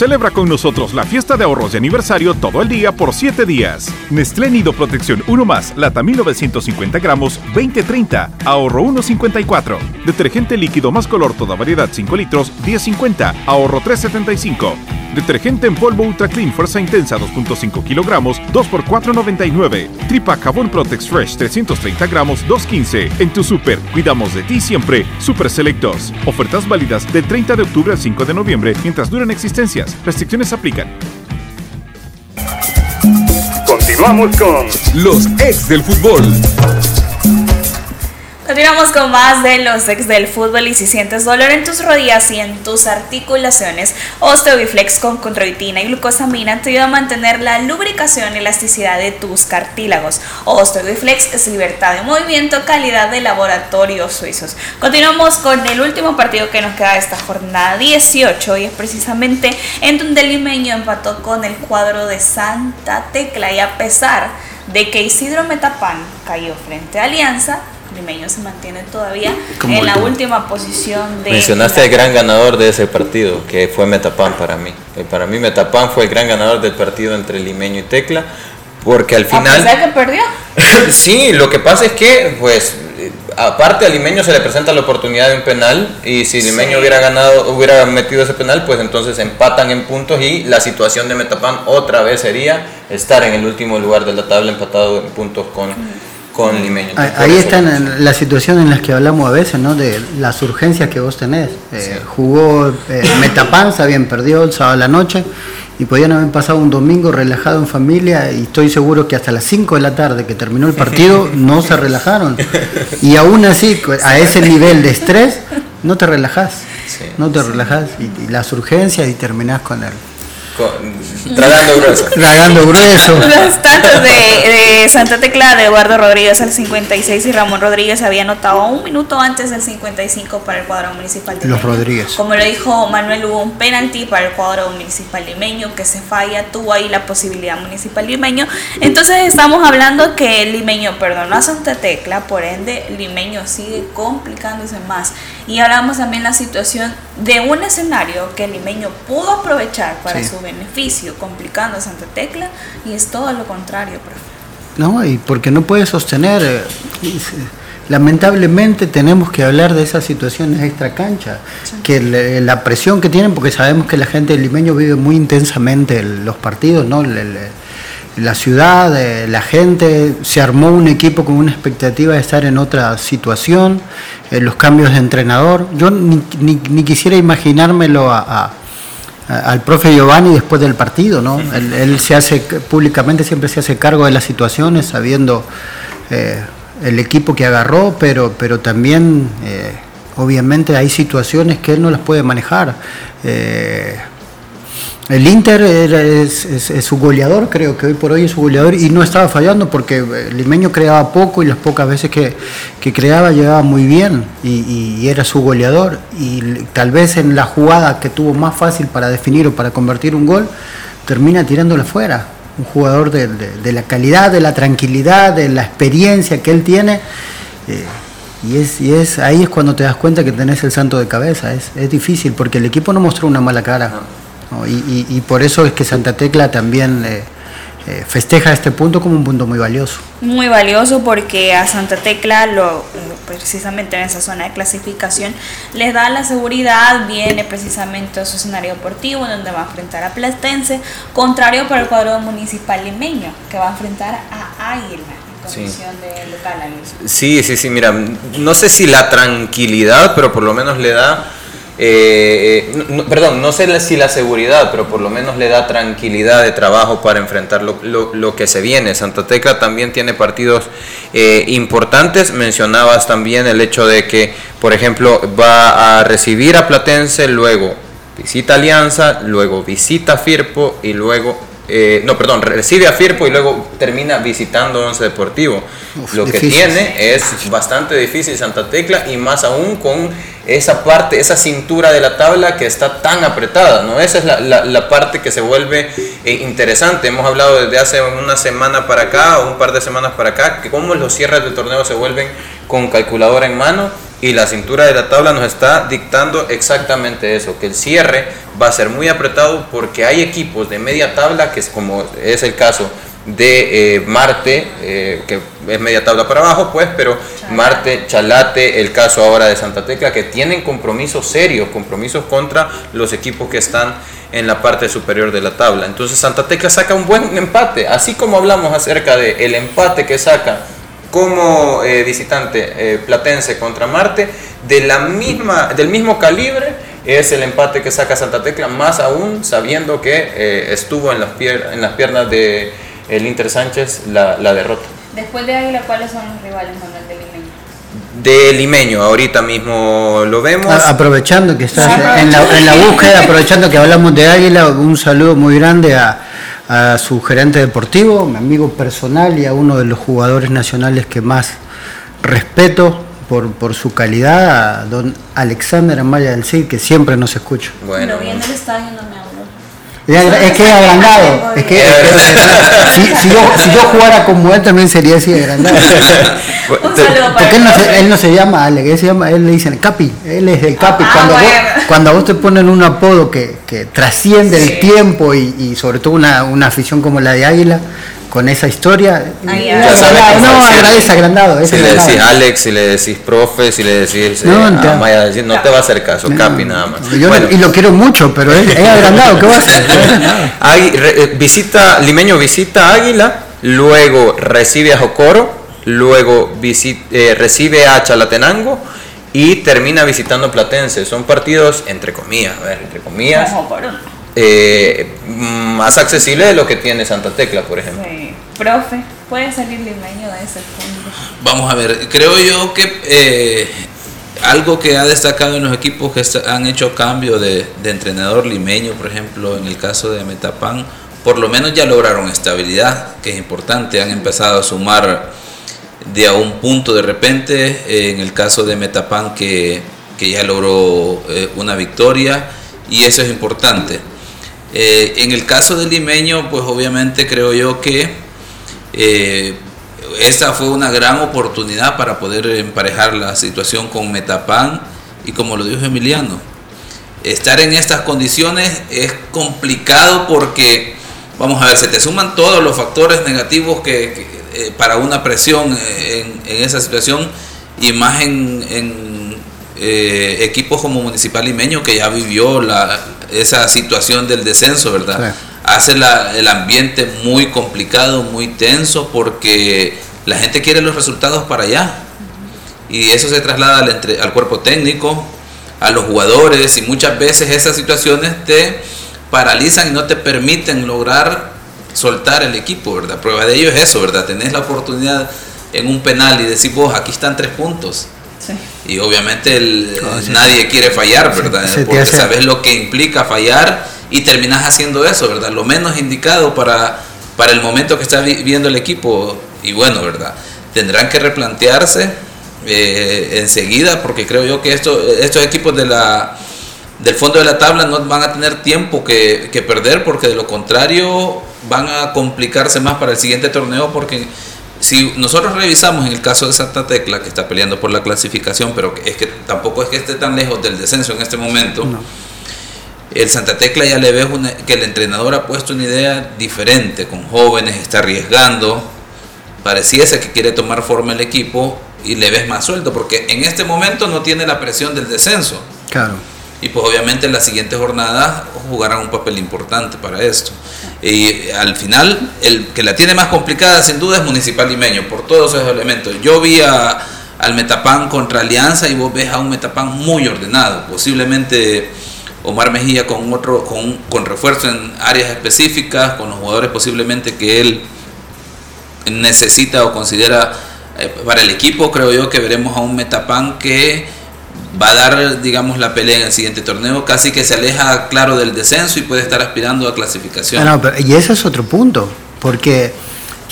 Speaker 7: Celebra con nosotros la fiesta de ahorros de aniversario todo el día por 7 días. Nestlé Nido Protección 1 más, lata 1950 gramos, 20.30, ahorro 1.54. Detergente líquido más color toda variedad 5 litros, 10.50, ahorro 3.75. Detergente en polvo Ultra Clean Fuerza Intensa 2.5 kilogramos, 2 por 4.99. Tripa Cabón Protex Fresh 330 gramos, 2.15. En tu super, cuidamos de ti siempre. Super Selectos. Ofertas válidas del 30 de octubre al 5 de noviembre mientras duran existencias. Restricciones aplican.
Speaker 1: Continuamos con los ex del fútbol.
Speaker 2: Continuamos con más de los ex del fútbol y si sientes dolor en tus rodillas y en tus articulaciones, Osteobiflex con controitina y glucosamina te ayuda a mantener la lubricación y elasticidad de tus cartílagos. Osteobiflex es libertad de movimiento, calidad de laboratorios suizos. Continuamos con el último partido que nos queda de esta jornada 18 y es precisamente en donde el limeño empató con el cuadro de Santa Tecla y a pesar de que Isidro Metapán cayó frente a Alianza, Limeño se mantiene todavía en la última posición de...
Speaker 4: Mencionaste el gran ganador de ese partido, que fue Metapan para mí. Eh, para mí Metapan fue el gran ganador del partido entre Limeño y Tecla, porque al final...
Speaker 2: ¿A que perdió? [laughs]
Speaker 4: sí, lo que pasa es que, pues, aparte a Limeño se le presenta la oportunidad de un penal y si Limeño hubiera ganado, hubiera metido ese penal, pues entonces empatan en puntos y la situación de Metapan otra vez sería estar en el último lugar de la tabla empatado en puntos con con Limeño.
Speaker 3: Ahí están la situación en las que hablamos a veces, ¿no? De las urgencias que vos tenés. Eh, jugó eh, Metapanza, bien perdió el sábado a la noche y podían haber pasado un domingo relajado en familia y estoy seguro que hasta las 5 de la tarde que terminó el partido [laughs] no se relajaron. Y aún así, a ese nivel de estrés, no te relajás. no te relajás y, y, las urgencias y terminás con el
Speaker 4: tragando grueso.
Speaker 3: tragando grueso. [laughs]
Speaker 2: Los tantos de, Santa Tecla de Eduardo Rodríguez al 56 y Ramón Rodríguez había anotado un minuto antes del 55 para el cuadro municipal
Speaker 3: de Los Rodríguez.
Speaker 2: Como lo dijo Manuel, hubo un penalti para el cuadro municipal limeño que se falla, tuvo ahí la posibilidad municipal limeño. Entonces estamos hablando que el limeño perdonó a Santa Tecla, por ende limeño sigue complicándose más. Y hablamos también la situación de un escenario que el limeño pudo aprovechar para su beneficio, complicando a Santa Tecla, y es todo lo contrario, profe.
Speaker 3: No, y porque no puede sostener. Eh, lamentablemente tenemos que hablar de esas situaciones extra cancha, que la presión que tienen, porque sabemos que la gente del limeño vive muy intensamente los partidos, ¿no? La ciudad, eh, la gente, se armó un equipo con una expectativa de estar en otra situación, eh, los cambios de entrenador. Yo ni, ni, quisiera imaginármelo a, al profe Giovanni después del partido, ¿no? Él, se hace públicamente siempre se hace cargo de las situaciones, sabiendo eh, el equipo que agarró, pero, pero también obviamente hay situaciones que él no las puede manejar. El Inter es, su goleador, creo que hoy por hoy es su goleador y no estaba fallando porque el limeño creaba poco y las pocas veces que, creaba llegaba muy bien y, era su goleador y tal vez en la jugada que tuvo más fácil para definir o para convertir un gol termina tirándolo fuera. Un jugador de, la calidad, de la tranquilidad, de la experiencia que él tiene. Eh, y es, y es ahí es cuando te das cuenta que tenés el santo de cabeza. Es, es difícil porque el equipo no mostró una mala cara. Y, por eso es que Santa Tecla también eh, eh, festeja este punto como un punto muy valioso.
Speaker 2: Muy valioso porque a Santa Tecla, lo, precisamente en esa zona de clasificación, les da la seguridad, viene precisamente a su escenario deportivo donde va a enfrentar a Platense, contrario para el cuadro municipal limeño, que va a enfrentar a Águila. Sí. De local,
Speaker 4: sí, sí, sí, mira, no sé si la tranquilidad, pero por lo menos le da eh, perdón, no sé si la seguridad, pero por lo menos le da tranquilidad de trabajo para enfrentar lo, que se viene. Santa Tecla también tiene partidos eh, importantes. Mencionabas también el hecho de que, por ejemplo, va a recibir a Platense, luego visita Alianza, luego visita Firpo y luego eh, no, perdón, recibe a Firpo y luego termina visitando Once Deportivo. Lo que tiene es bastante difícil Santa Tecla y más aún con esa parte, esa cintura de la tabla que está tan apretada, ¿no? Esa es la, parte que se vuelve eh, interesante. Hemos hablado desde hace una semana para acá o un par de semanas para acá, que cómo los cierres del torneo se vuelven con calculadora en mano y la cintura de la tabla nos está dictando exactamente eso, que el cierre va a ser muy apretado porque hay equipos de media tabla, que es como es el caso de eh, Marte, eh, que es media tabla para abajo, pues, pero Marte, Chalate, el caso ahora de Santa Tecla, que tienen compromisos serios, compromisos contra los equipos que están en la parte superior de la tabla. Entonces Santa Tecla saca un buen empate, así como hablamos acerca del el empate que saca como eh, visitante platense contra Marte, de la misma, del mismo calibre es el empate que saca Santa Tecla, más aún sabiendo que estuvo en las, en las piernas de el Inter Sánchez la, la derrota.
Speaker 2: Después de Águila, ¿cuáles son los rivales, Manuel, de Limeño?
Speaker 4: De Limeño, ahorita mismo lo vemos.
Speaker 3: aprovechando que estás en, la, en, la, búsqueda, aprovechando que hablamos de Águila, un saludo muy grande a, a su gerente deportivo, mi amigo personal y a uno de los jugadores nacionales que más respeto por, por su calidad, a don Alexander Amaya del Cid, que siempre nos escucha.
Speaker 2: Bueno, Pero viene el estadio no me
Speaker 3: es que es agrandado. Es que, [laughs] si, yo, si, yo, jugara como él también sería así agrandado. [laughs] Porque él no, se, él no se llama Alex, él, se llama, él le dicen Capi, él es el Capi. Ah, cuando, vos, cuando a vos te ponen un apodo que, que trasciende el tiempo y, y, sobre todo una, una afición como la de Águila, con esa historia. no, agradece agrandado.
Speaker 4: Si le decís Alex, si le decís profe, si le decís no, eh, a Maya, no te va a hacer caso, Capi nada más.
Speaker 3: y lo quiero mucho, pero es, agrandado, ¿qué va a hacer? [laughs]
Speaker 4: Eh, visita, Limeño visita Águila, luego recibe a Jocoro, luego eh, recibe a Chalatenango y termina visitando Platense. Son partidos entre comillas, a ver, entre comillas eh, más accesible de lo que tiene Santa Tecla, por ejemplo. Sí.
Speaker 2: Profe, ¿puede salir limeño de ese fondo?
Speaker 5: Vamos a ver, creo yo que eh, algo que ha destacado en los equipos que han hecho cambio de, entrenador limeño, por ejemplo, en el caso de Metapan, por lo menos ya lograron estabilidad, que es importante, han empezado a sumar de a un punto de repente, eh, en el caso de Metapan que, que ya logró eh, una victoria, y eso es importante. Eh, en el caso del limeño, pues obviamente creo yo que eh, esta fue una gran oportunidad para poder emparejar la situación con Metapan y como lo dijo Emiliano, estar en estas condiciones es complicado porque, vamos a ver, se te suman todos los factores negativos que, eh, para una presión en, esa situación y más en, equipos como Municipal Limeño que ya vivió la, esa situación del descenso, ¿verdad? Hace el ambiente muy complicado, muy tenso, porque la gente quiere los resultados para allá. Y eso se traslada al, entre, al cuerpo técnico, a los jugadores, y muchas veces esas situaciones te paralizan y no te permiten lograr soltar el equipo, ¿verdad? Prueba de ello es eso, ¿verdad? Tenés la oportunidad en un penal y decís vos, aquí están tres puntos y obviamente el, nadie quiere fallar, ¿verdad? Porque sabes lo que implica fallar y terminas haciendo eso, ¿verdad? Lo menos indicado para, para el momento que está viviendo el equipo. Y bueno, ¿verdad? Tendrán que replantearse eh, enseguida porque creo yo que esto, estos equipos de la, del fondo de la tabla no van a tener tiempo que, que perder porque de lo contrario van a complicarse más para el siguiente torneo porque si nosotros revisamos en el caso de Santa Tecla, que está peleando por la clasificación, pero es que tampoco es que esté tan lejos del descenso en este momento, el Santa Tecla ya le ve que el entrenador ha puesto una idea diferente, con jóvenes, está arriesgando, pareciese que quiere tomar forma el equipo y le ves más suelto, porque en este momento no tiene la presión del descenso.
Speaker 3: Claro.
Speaker 5: Y pues obviamente en las siguientes jornadas jugarán un papel importante para esto. Y al final, el que la tiene más complicada sin duda es Municipal Limeño, por todos esos elementos. Yo vi al Metapan contra Alianza y vos ves a un Metapan muy ordenado, posiblemente Omar Mejía con otro con, con refuerzo en áreas específicas, con los jugadores posiblemente que él necesita o considera eh, para el equipo, creo yo que veremos a un Metapan que va a dar, digamos, la pelea en el siguiente torneo, casi que se aleja, claro, del descenso y puede estar aspirando a clasificación.
Speaker 3: y ese es otro punto, porque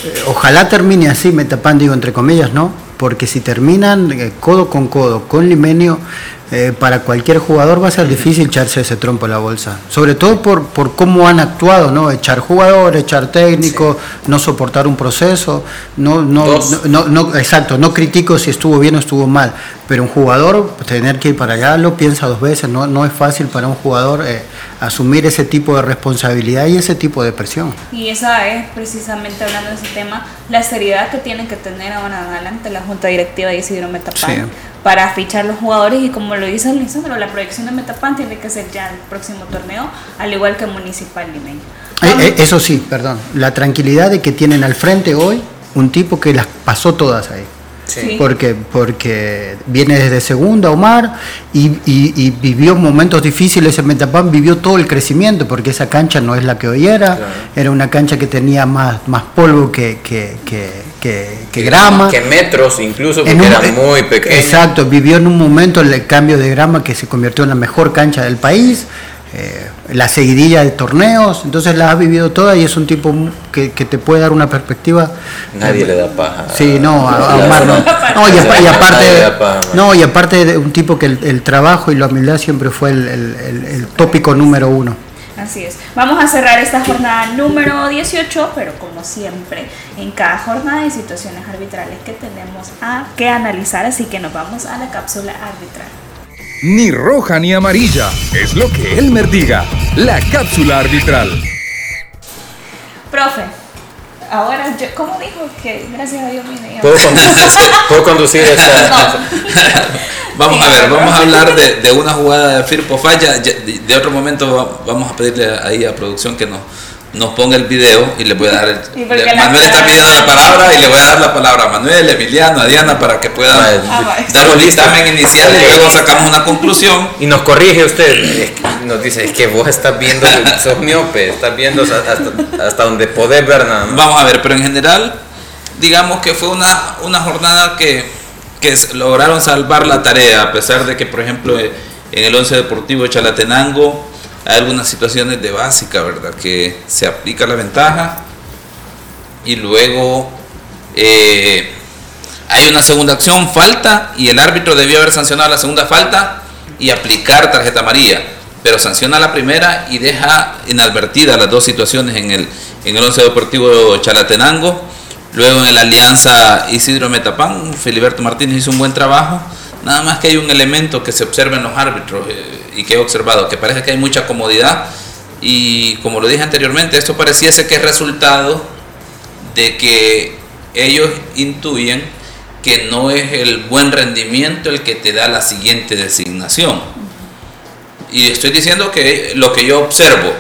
Speaker 3: eh, ojalá termine así, Metapan, digo, entre comillas, ¿no? Porque si terminan eh, codo con codo con Limenio, eh, para cualquier jugador va a ser difícil echarse ese trompo en la bolsa. Sobre todo por, por cómo han actuado, ¿no? Echar jugador, echar técnico, no soportar un proceso. No, no, no, no, exacto, no critico si estuvo bien o estuvo mal, pero un jugador tener que ir para allá lo piensa dos veces. No, no es fácil para un jugador eh, asumir ese tipo de responsabilidad y ese tipo de presión.
Speaker 2: Y esa es precisamente hablando de ese tema, la seriedad que tienen que tener ahora adelante la Junta Directiva de Isidro Metapan para fichar los jugadores y como lo dice Lisandro, la proyección de Metapan tiene que ser ya el próximo torneo, al igual que Municipal Limeño.
Speaker 3: Eh, eh, eso sí, perdón, la tranquilidad de que tienen al frente hoy un tipo que las pasó todas ahí. Porque, porque viene desde segunda Omar y, y, vivió momentos difíciles en Metapan, vivió todo el crecimiento, porque esa cancha no es la que hoy era, era una cancha que tenía más, más polvo que, que, que, grama.
Speaker 4: Que metros incluso, porque era muy pequeño.
Speaker 3: Exacto, vivió en un momento el cambio de grama que se convirtió en la mejor cancha del país. Eh, la seguidilla de torneos, entonces la has vivido toda y es un tipo que, te puede dar una perspectiva.
Speaker 4: Nadie le da paja.
Speaker 3: Sí, no, a, Omar no. no y, [laughs] aparte, no, y aparte de un tipo que el, trabajo y la humildad siempre fue el, tópico número uno.
Speaker 2: Así es. Vamos a cerrar esta jornada número 18, pero como siempre, en cada jornada hay situaciones arbitrales que tenemos a que analizar, así que nos vamos a la cápsula arbitral
Speaker 1: ni roja ni amarilla. Es lo que Elmer diga. La cápsula arbitral.
Speaker 2: Profe, ahora, yo, ¿cómo dijo que gracias a Dios vine?
Speaker 4: ¿Puedo conducir, [laughs] ¿puedo conducir [laughs] esta? [laughs]
Speaker 5: vamos a ver, vamos a hablar de, de una jugada de Firpo Falla. De, de, otro momento vamos a pedirle ahí a producción que nos nos ponga el video y le voy a dar el, Manuel está pidiendo la palabra y le voy a dar la palabra a Manuel, Emiliano, a Diana para que puedan ah, dar un dictamen inicial y luego sacamos una conclusión.
Speaker 4: Y nos corrige usted, nos dice, es que vos estás viendo, sos miope, estás viendo hasta, hasta donde podés ver nada más.
Speaker 5: Vamos a ver, pero en general, digamos que fue una, una jornada que, que lograron salvar la tarea, a pesar de que, por ejemplo, en el 11 Deportivo de Chalatenango, hay algunas situaciones de básica, ¿verdad? Que se aplica la ventaja y luego eh, hay una segunda acción, falta, y el árbitro debió haber sancionado la segunda falta y aplicar tarjeta amarilla, pero sanciona la primera y deja inadvertida las dos situaciones en el, en el once deportivo Chalatenango. Luego en la alianza Isidro Metapán, Filiberto Martínez hizo un buen trabajo Nada más que hay un elemento que se observa en los árbitros eh, y que he observado, que parece que hay mucha comodidad y como lo dije anteriormente, esto pareciese que es resultado de que ellos intuyen que no es el buen rendimiento el que te da la siguiente designación. Y estoy diciendo que lo que yo observo,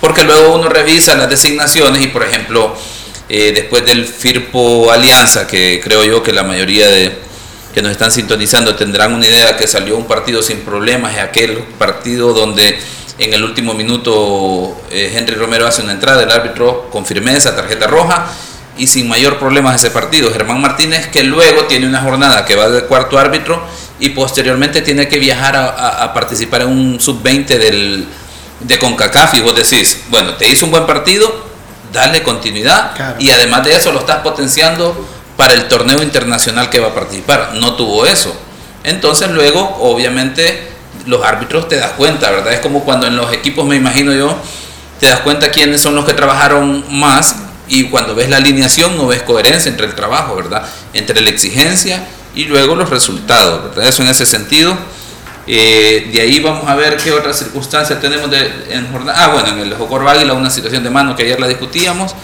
Speaker 5: porque luego uno revisa las designaciones y por ejemplo, eh, después del FIRPO Alianza, que creo yo que la mayoría de, que nos están sintonizando tendrán una idea que salió un partido sin problemas, es aquel partido donde en el último minuto eh, Henry Romero hace una entrada, el árbitro con firmeza, tarjeta roja y sin mayor problema ese partido. Germán Martínez que luego tiene una jornada que va de cuarto árbitro y posteriormente tiene que viajar a, participar en un sub-20 del, de CONCACAF y vos decís, bueno, te hizo un buen partido, dale continuidad y además de eso lo estás potenciando para el torneo internacional que va a participar. No tuvo eso. Entonces luego, obviamente, los árbitros te das cuenta, ¿verdad? Es como cuando en los equipos, me imagino yo, te das cuenta quiénes son los que trabajaron más y cuando ves la alineación no ves coherencia entre el trabajo, ¿verdad? Entre la exigencia y luego los resultados, ¿verdad? Eso en ese sentido. Eh, de ahí vamos a ver qué otras circunstancias tenemos de, en jornada. Ah, bueno, en el Jocor Águila una situación de mano que ayer la discutíamos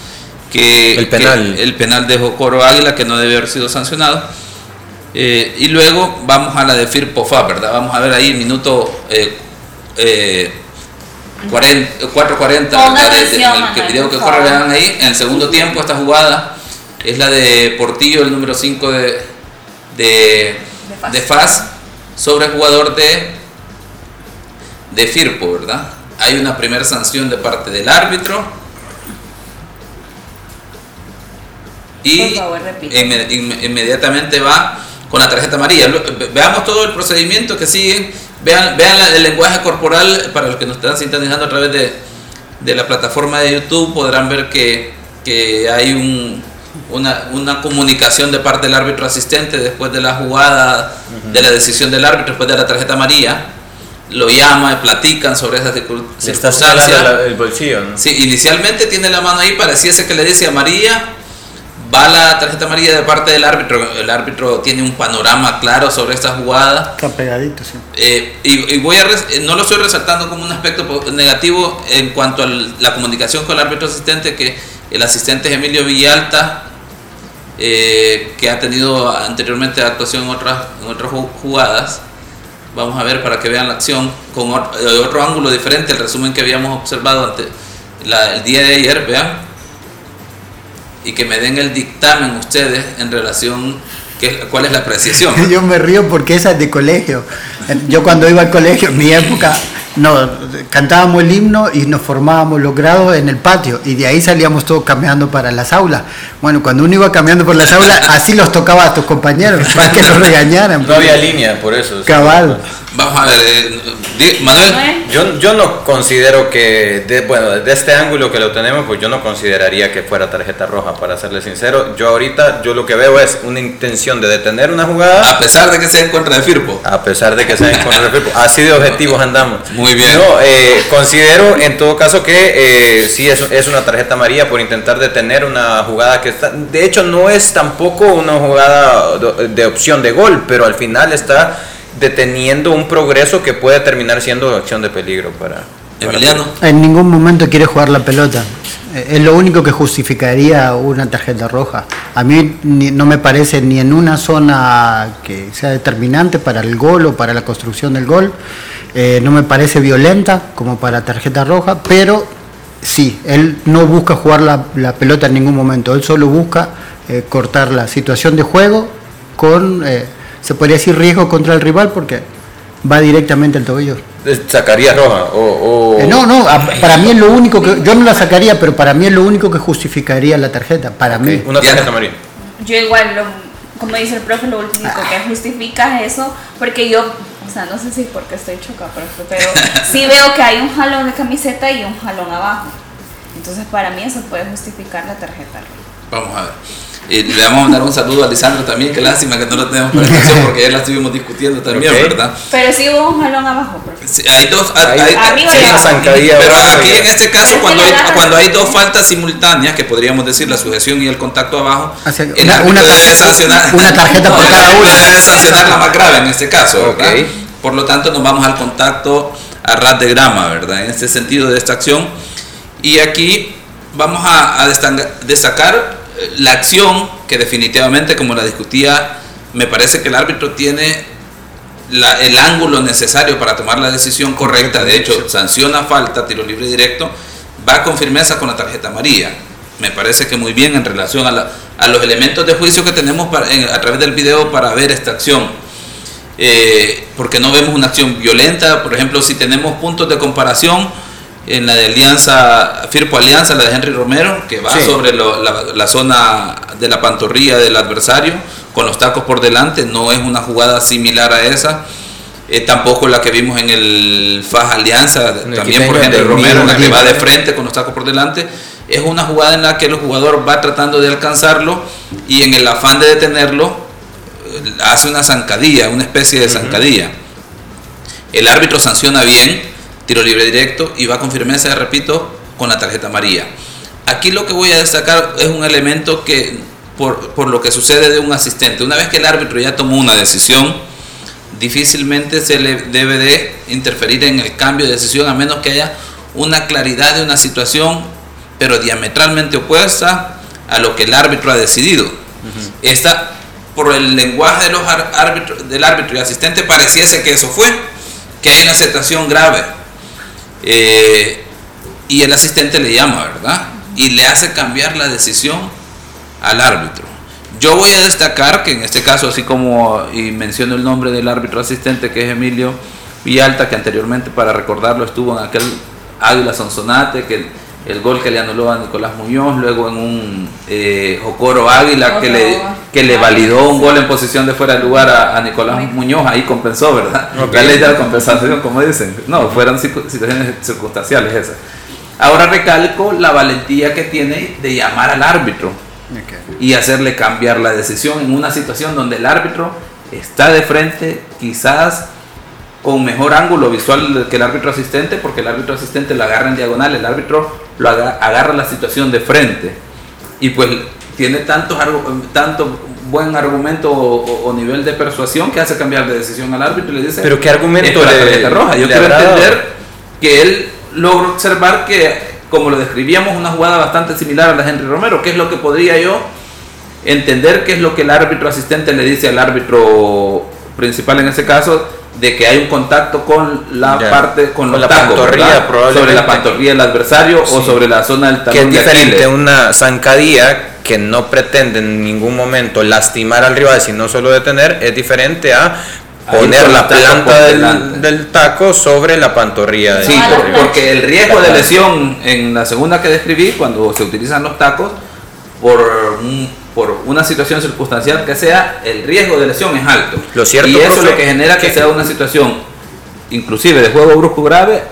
Speaker 5: que
Speaker 4: el penal,
Speaker 5: el penal de Jocoro Águila que no debe haber sido sancionado. Eh, y luego vamos a la de Firpofa, ¿verdad? Vamos a ver ahí minuto eh, eh, 4.40 en el video que corre, vean ahí. En el segundo tiempo, esta jugada es la de Portillo, el número 5 de, de, de FAS, sobre el jugador de, de Firpo, ¿verdad? Hay una primera sanción de parte del árbitro y inmediatamente va con la tarjeta amarilla. Veamos todo el procedimiento que sigue. Vean, vean el lenguaje corporal para los que nos están sintonizando a través de, de la plataforma de YouTube. Podrán ver que, que hay un, una, una comunicación de parte del árbitro asistente después de la jugada, de la decisión del árbitro, después de la tarjeta amarilla, lo llama y platican sobre esas circunstancias.
Speaker 4: el bolsillo,
Speaker 5: Sí, inicialmente tiene la mano ahí, pareciese que le dice amarilla, va la tarjeta amarilla de parte del árbitro, el árbitro tiene un panorama claro sobre esta jugada.
Speaker 3: Está pegadito, sí.
Speaker 5: Eh, y, voy a no lo estoy resaltando como un aspecto negativo en cuanto a la comunicación con el árbitro asistente, que el asistente es Emilio Villalta, eh, que ha tenido anteriormente actuación en otras, en otras jugadas. Vamos a ver para que vean la acción con eh, otro, ángulo diferente, el resumen que habíamos observado ante el día de ayer, vean y que me den el dictamen ustedes en relación que, cuál es la precisión. [laughs]
Speaker 3: Yo me río porque esa es de colegio. Yo cuando iba al colegio, en mi época, no, cantábamos el himno y nos formábamos los grados en el patio y de ahí salíamos todos caminando para las aulas. Bueno, cuando uno iba caminando por las aulas, así los tocaba a tus compañeros para que los regañaran.
Speaker 4: No había línea, por eso.
Speaker 3: Cabal.
Speaker 5: Vamos a ver, eh, Manuel.
Speaker 4: Yo, yo no considero que, de, bueno, desde este ángulo que lo tenemos, pues yo no consideraría que fuera tarjeta roja, para serle sincero. Yo ahorita, yo lo que veo es una intención de detener una jugada.
Speaker 5: A pesar de que sea en contra de Firpo.
Speaker 4: A pesar de que sea en contra de Firpo. Así de objetivos andamos.
Speaker 5: Muy bien.
Speaker 4: No, eh, considero en todo caso que eh, sí es, es una tarjeta amarilla por intentar detener una jugada que está. De hecho, no es tampoco una jugada de opción de gol, pero al final está deteniendo un progreso que puede terminar siendo acción de peligro para
Speaker 5: Emiliano.
Speaker 3: En ningún momento quiere jugar la pelota. Eh, es lo único que justificaría una tarjeta roja. A mí no me parece ni en una zona que sea determinante para el gol o para la construcción del gol. Eh, no me parece violenta como para tarjeta roja, pero sí, él no busca jugar la, pelota en ningún momento. Él solo busca eh, cortar la situación de juego con se podría decir riesgo contra el rival porque va directamente al tobillo.
Speaker 4: ¿Sacaría roja? O,
Speaker 3: eh, no, no, [laughs] para mí es lo único que. Yo no la sacaría, pero para mí es lo único que justificaría la tarjeta. Para mí.
Speaker 4: Una tarjeta María.
Speaker 2: Yo igual, como dice el profe, lo único que justifica eso, porque yo, o sea, no sé si porque estoy chocada, pero [laughs] sí veo que hay un jalón de camiseta y un jalón abajo. Entonces, para mí eso puede justificar la tarjeta
Speaker 5: roja. Vamos a ver. Y le vamos a mandar un saludo a Lisandro también, qué lástima que no lo tenemos para porque ya la estuvimos discutiendo también, ¿verdad?
Speaker 2: Pero sí hubo un jalón abajo.
Speaker 5: Sí, hay dos, hay, pero aquí en este caso cuando hay, cuando hay dos faltas simultáneas, que podríamos decir la sujeción y el contacto abajo,
Speaker 3: una, una, debe sancionar, una tarjeta por [laughs] cada uno.
Speaker 5: Debe sancionar la más grave en este caso, ¿verdad? Por lo tanto nos vamos al contacto a ras de grama, ¿verdad? En este sentido de esta acción. Y aquí vamos a, a destacar la acción, que definitivamente, como la discutía, me parece que el árbitro tiene el ángulo necesario para tomar la decisión correcta, de hecho, sanciona falta, tiro libre directo, va con firmeza con la tarjeta amarilla. Me parece que muy bien en relación a, los elementos de juicio que tenemos a través del video para ver esta acción. Eh, porque no vemos una acción violenta, por ejemplo, si tenemos puntos de comparación, en la de Alianza, Firpo Alianza, la de Henry Romero, que va sobre la, zona de la pantorrilla del adversario, con los tacos por delante, no es una jugada similar a esa. Eh, tampoco la que vimos en el FAS Alianza, también por Henry Romero, la que va de frente con los tacos por delante. Es una jugada en la que el jugador va tratando de alcanzarlo y en el afán de detenerlo eh, hace una zancadilla, una especie de zancadilla. El árbitro sanciona bien, tiro libre directo y va con firmeza, repito, con la tarjeta amarilla. Aquí lo que voy a destacar es un elemento que, por, lo que sucede de un asistente, una vez que el árbitro ya tomó una decisión, difícilmente se le debe de interferir en el cambio de decisión a menos que haya una claridad de una situación, pero diametralmente opuesta a lo que el árbitro ha decidido. Esta, por el lenguaje de los árbitros, del árbitro y asistente, pareciese que eso fue, que hay una aceptación grave eh, y el asistente le llama, ¿verdad? Y le hace cambiar la decisión al árbitro. Yo voy a destacar que en este caso, así como y menciono el nombre del árbitro asistente que es Emilio Villalta, que anteriormente para recordarlo estuvo en aquel Águila Sonsonate, que el, gol que le anuló a Nicolás Muñoz, luego en un eh, Jocoro Águila que le, que le validó un gol en posición de fuera de lugar a, Nicolás Muñoz, ahí compensó, ¿verdad? La ley de la compensación, como dicen. No, fueron situaciones circunstanciales esas. Ahora recalco la valentía que tiene de llamar al árbitro y hacerle cambiar la decisión en una situación donde el árbitro está de frente, quizás con mejor ángulo visual que el árbitro asistente, porque el árbitro asistente lo agarra en diagonal, el árbitro lo agarra la situación de frente. Y pues tiene tantos, tanto buen argumento o, nivel de persuasión que hace cambiar de decisión al árbitro y le dice...
Speaker 4: Pero qué argumento
Speaker 5: le, roja. Yo quiero entender que él logró observar que, como lo describíamos, una jugada bastante similar a la de Henry Romero, que es lo que podría yo entender qué es lo que el árbitro asistente le dice al árbitro principal en ese caso de que hay un contacto con la parte con,
Speaker 4: la pantorrilla
Speaker 5: sobre la pantorrilla del adversario o sobre la zona del talón
Speaker 4: que es diferente una zancadilla que no pretende en ningún momento lastimar al rival sino solo detener es diferente a poner la planta del, taco sobre la pantorrilla
Speaker 5: sí porque el riesgo de lesión en la segunda que describí cuando se utilizan los tacos por un por una situación circunstancial que sea, el riesgo de lesión es alto.
Speaker 4: Lo cierto,
Speaker 5: y eso es lo que genera que, sea una situación, inclusive de juego brusco grave,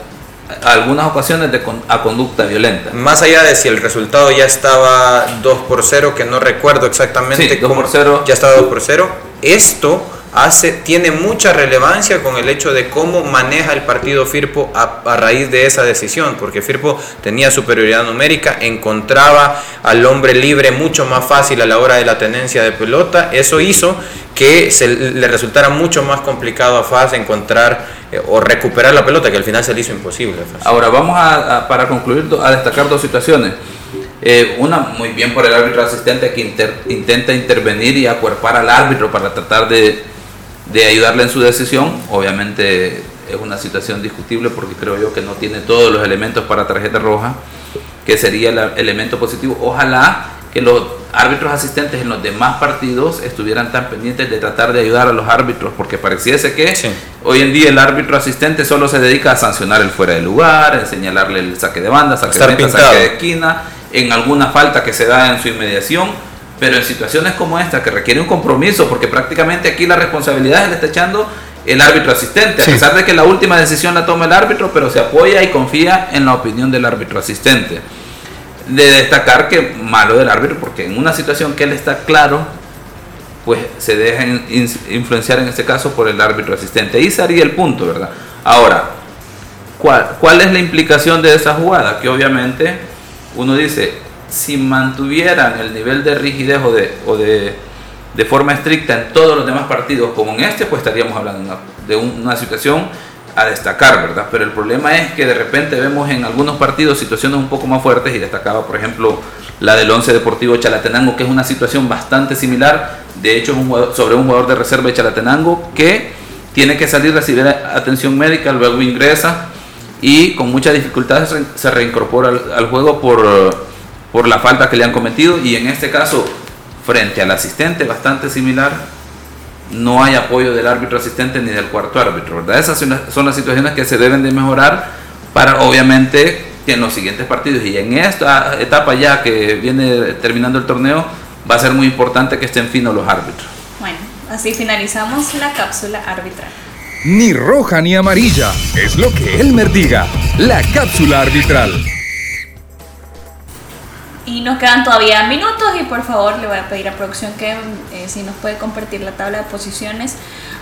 Speaker 5: algunas ocasiones de a conducta violenta.
Speaker 4: Más allá de si el resultado ya estaba 2 por 0, que no recuerdo exactamente
Speaker 5: sí, 2 por 0.
Speaker 4: ya estaba 2 por 0, esto hace, tiene mucha relevancia con el hecho de cómo maneja el partido Firpo a, raíz de esa decisión, porque Firpo tenía superioridad numérica, encontraba al hombre libre mucho más fácil a la hora de la tenencia de pelota, eso hizo que se le resultara mucho más complicado a Faz encontrar eh, o recuperar la pelota, que al final se le hizo imposible.
Speaker 5: Ahora vamos a, para concluir a destacar dos situaciones. Eh, una, muy bien por el árbitro asistente que intenta intervenir y acuerpar al árbitro para tratar de de ayudarle en su decisión. Obviamente es una situación discutible porque creo yo que no tiene todos los elementos para tarjeta roja, que sería el elemento positivo. Ojalá que los árbitros asistentes en los demás partidos estuvieran tan pendientes de tratar de ayudar a los árbitros, porque pareciese que hoy en día el árbitro asistente solo se dedica a sancionar el fuera de lugar, a señalarle el saque de banda, saque de saque de esquina, en alguna falta que se da en su inmediación pero en situaciones como esta, que requiere un compromiso, porque prácticamente aquí la responsabilidad se le está echando el árbitro asistente, a pesar de que la última decisión la toma el árbitro, pero se apoya y confía en la opinión del árbitro asistente. De destacar que malo del árbitro, porque en una situación que él está claro, pues se deja influenciar en este caso por el árbitro asistente. Ahí sería el punto, ¿verdad? Ahora, ¿cuál, ¿cuál es la implicación de esa jugada? Que obviamente uno dice, si mantuvieran el nivel de rigidez o de, o de, forma estricta en todos los demás partidos como en este, pues estaríamos hablando de una, situación a destacar, ¿verdad? Pero el problema es que de repente vemos en algunos partidos situaciones un poco más fuertes y destacaba, por ejemplo, la del Once Deportivo Chalatenango, que es una situación bastante similar, de hecho es un sobre un jugador de reserva de Chalatenango que tiene que salir recibir atención médica, luego ingresa y con muchas dificultades se reincorpora al juego por por la falta que le han cometido y en este caso frente al asistente bastante similar no hay apoyo del árbitro asistente ni del cuarto árbitro, ¿verdad? Esas son las situaciones que se deben de mejorar para obviamente que en los siguientes partidos y en esta etapa ya que viene terminando el torneo va a ser muy importante que estén finos los árbitros.
Speaker 2: Bueno, así finalizamos la cápsula arbitral.
Speaker 1: Ni roja ni amarilla, es lo que Elmer diga, la cápsula arbitral.
Speaker 2: Y nos quedan todavía minutos y por favor le voy a pedir a producción que eh, si nos puede compartir la tabla de posiciones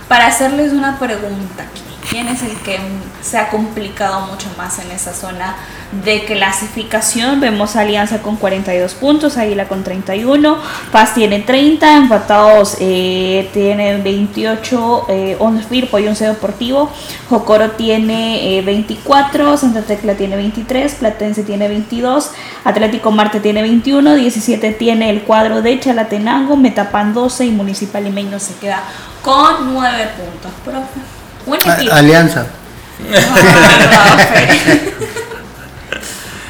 Speaker 2: para hacerles una pregunta aquí. ¿Quién es el que se ha complicado mucho más en esa zona de clasificación? Vemos Alianza con 42 puntos, Águila con 31, Paz tiene 30, empatados eh, tiene 28, eh, Firpo y 11 Deportivo, Jocoro tiene 24, eh, Santa Tecla tiene 23, Platense tiene 22, Atlético Marte tiene 21, 17 tiene el cuadro de Chalatenango, Metapan 12 y Municipal Limeño se queda con 9 puntos, profe.
Speaker 3: Alianza. [laughs]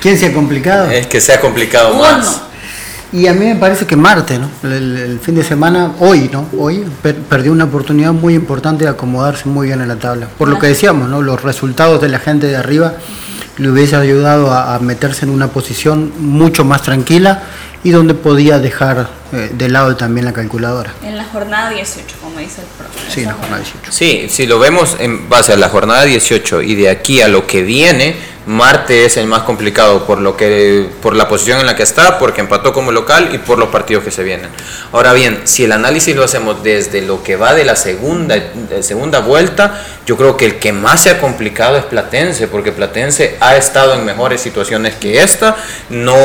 Speaker 3: ¿Quién se ha complicado?
Speaker 4: Es que se ha complicado más.
Speaker 3: Y a mí me parece que Marte, ¿no? El, fin de semana, hoy, ¿no? Hoy perdió una oportunidad muy importante de acomodarse muy bien en la tabla. Por lo que decíamos, ¿no? Los resultados de la gente de arriba le hubiese ayudado a, meterse en una posición mucho más tranquila y donde podía dejar eh, de lado también la calculadora.
Speaker 2: En la jornada 18, como dice el profesor. Sí, en la jornada
Speaker 4: 18. Sí, si lo vemos en base a la jornada 18 y de aquí a lo que viene, Marte es el más complicado por lo que por la posición en la que está, porque empató como local y por los partidos que se vienen. Ahora bien, si el análisis lo hacemos desde lo que va de la segunda de segunda vuelta, yo creo que el que más se ha complicado es Platense, porque Platense ha estado en mejores situaciones que esta, no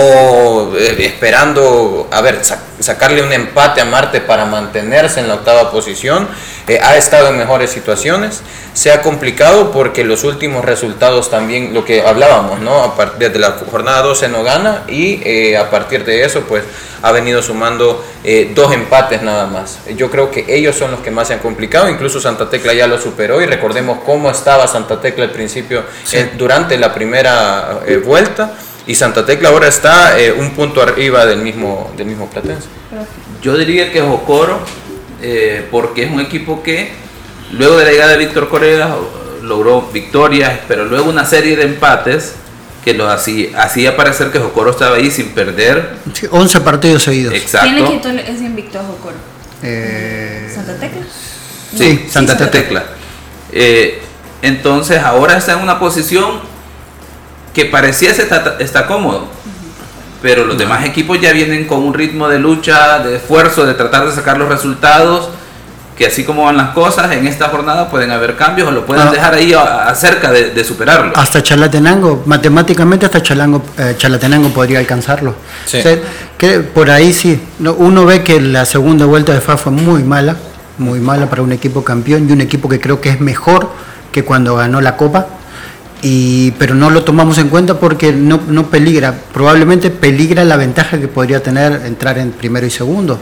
Speaker 4: eh, esperando, a ver, sacarle un empate a Marte para mantenerse en la octava posición, eh, ha estado en mejores situaciones. Se ha complicado porque los últimos resultados también, lo que hablábamos, ¿no? A partir de la jornada 12 no gana y eh, a partir de eso, pues ha venido sumando eh, dos empates nada más. Yo creo que ellos son los que más se han complicado, incluso Santa Tecla ya lo superó y recordemos cómo estaba Santa Tecla al principio durante la primera vuelta y Santa Tecla ahora está un punto arriba del mismo, del mismo Platense.
Speaker 5: Yo diría que Jocoro eh, porque es un equipo que luego de la llegada de Víctor Correa logró victorias, pero luego una serie de empates que lo hacía, hacía parecer que Jocoro estaba ahí sin perder.
Speaker 3: 11 partidos seguidos.
Speaker 2: Exacto. ¿Quién le quitó ese invicto a Jocoro?
Speaker 3: Eh,
Speaker 2: ¿Santa Tecla?
Speaker 5: Sí, Santa, Tecla. Eh, entonces ahora está en una posición que parecía está, está cómodo pero los demás equipos ya vienen con un ritmo de lucha, de esfuerzo, de tratar de sacar los resultados, que así como van las cosas, en esta jornada pueden haber cambios o lo pueden ah. dejar ahí cerca de, superarlo.
Speaker 3: Hasta Chalatenango, matemáticamente hasta Chalango, eh, Chalatenango podría alcanzarlo. que por ahí sí, uno ve que la segunda vuelta de FA fue muy mala, muy mala para un equipo campeón y un equipo que creo que es mejor que cuando ganó la Copa pero no lo tomamos en cuenta porque no, no, peligra, probablemente peligra la ventaja que podría tener entrar en primero y segundo,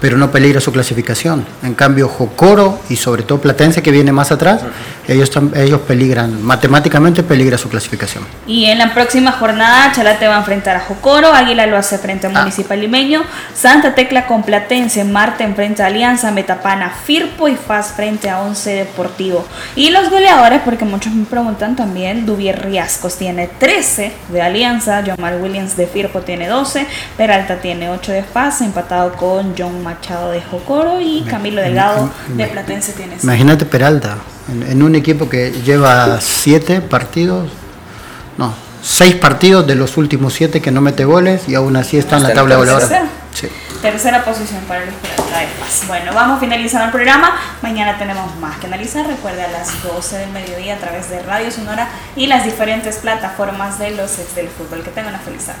Speaker 3: pero no peligra su clasificación. En cambio, Jocoro y sobre todo Platense, que viene más atrás, ellos, ellos peligran, matemáticamente peligra su clasificación.
Speaker 2: Y en la próxima jornada, Chalate va a enfrentar a Jocoro, Águila lo hace frente a ah. Municipal Limeño, Santa Tecla con Platense, Marte enfrenta a Alianza, Metapana, Firpo y Faz frente a Once Deportivo. Y los goleadores, porque muchos me preguntan también, Duvier Riascos tiene 13 de Alianza, Jamal Williams de Firpo tiene 12, Peralta tiene 8 de Faz, empatado con John Machado de Jocoro y Camilo Delgado de Platense tiene
Speaker 3: Imagínate Peralta, en, un equipo que lleva 7 partidos, no, 6 partidos de los últimos 7 que no mete goles y aún así está en la tabla de goleadores.
Speaker 2: Tercera posición para el Peralta de Paz. Bueno, vamos a finalizar el programa. Mañana tenemos más que analizar. Recuerde a las 12 del mediodía a través de Radio Sonora y las diferentes plataformas de los ex del fútbol. Que tengan una feliz tarde.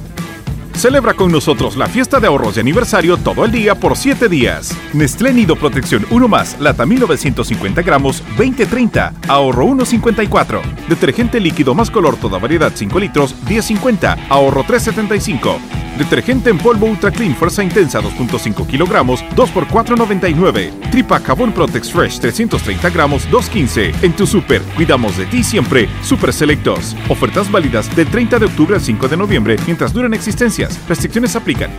Speaker 7: Celebra con nosotros la fiesta de ahorros de aniversario todo el día por 7 días. Nestlé Nido Protección 1 más, lata 1950 gramos, 20.30, ahorro 1.54. Detergente líquido más color toda variedad 5 litros, 10.50, ahorro 3.75. Detergente en polvo Ultra Clean Fuerza Intensa 2.5 kilogramos, 2 por 4.99. Tripa Cabón Protex Fresh 330 gramos, 2.15. En tu super, cuidamos de ti siempre. Super Selectos. Ofertas válidas del 30 de octubre al 5 de noviembre mientras duran Restricciones aplican.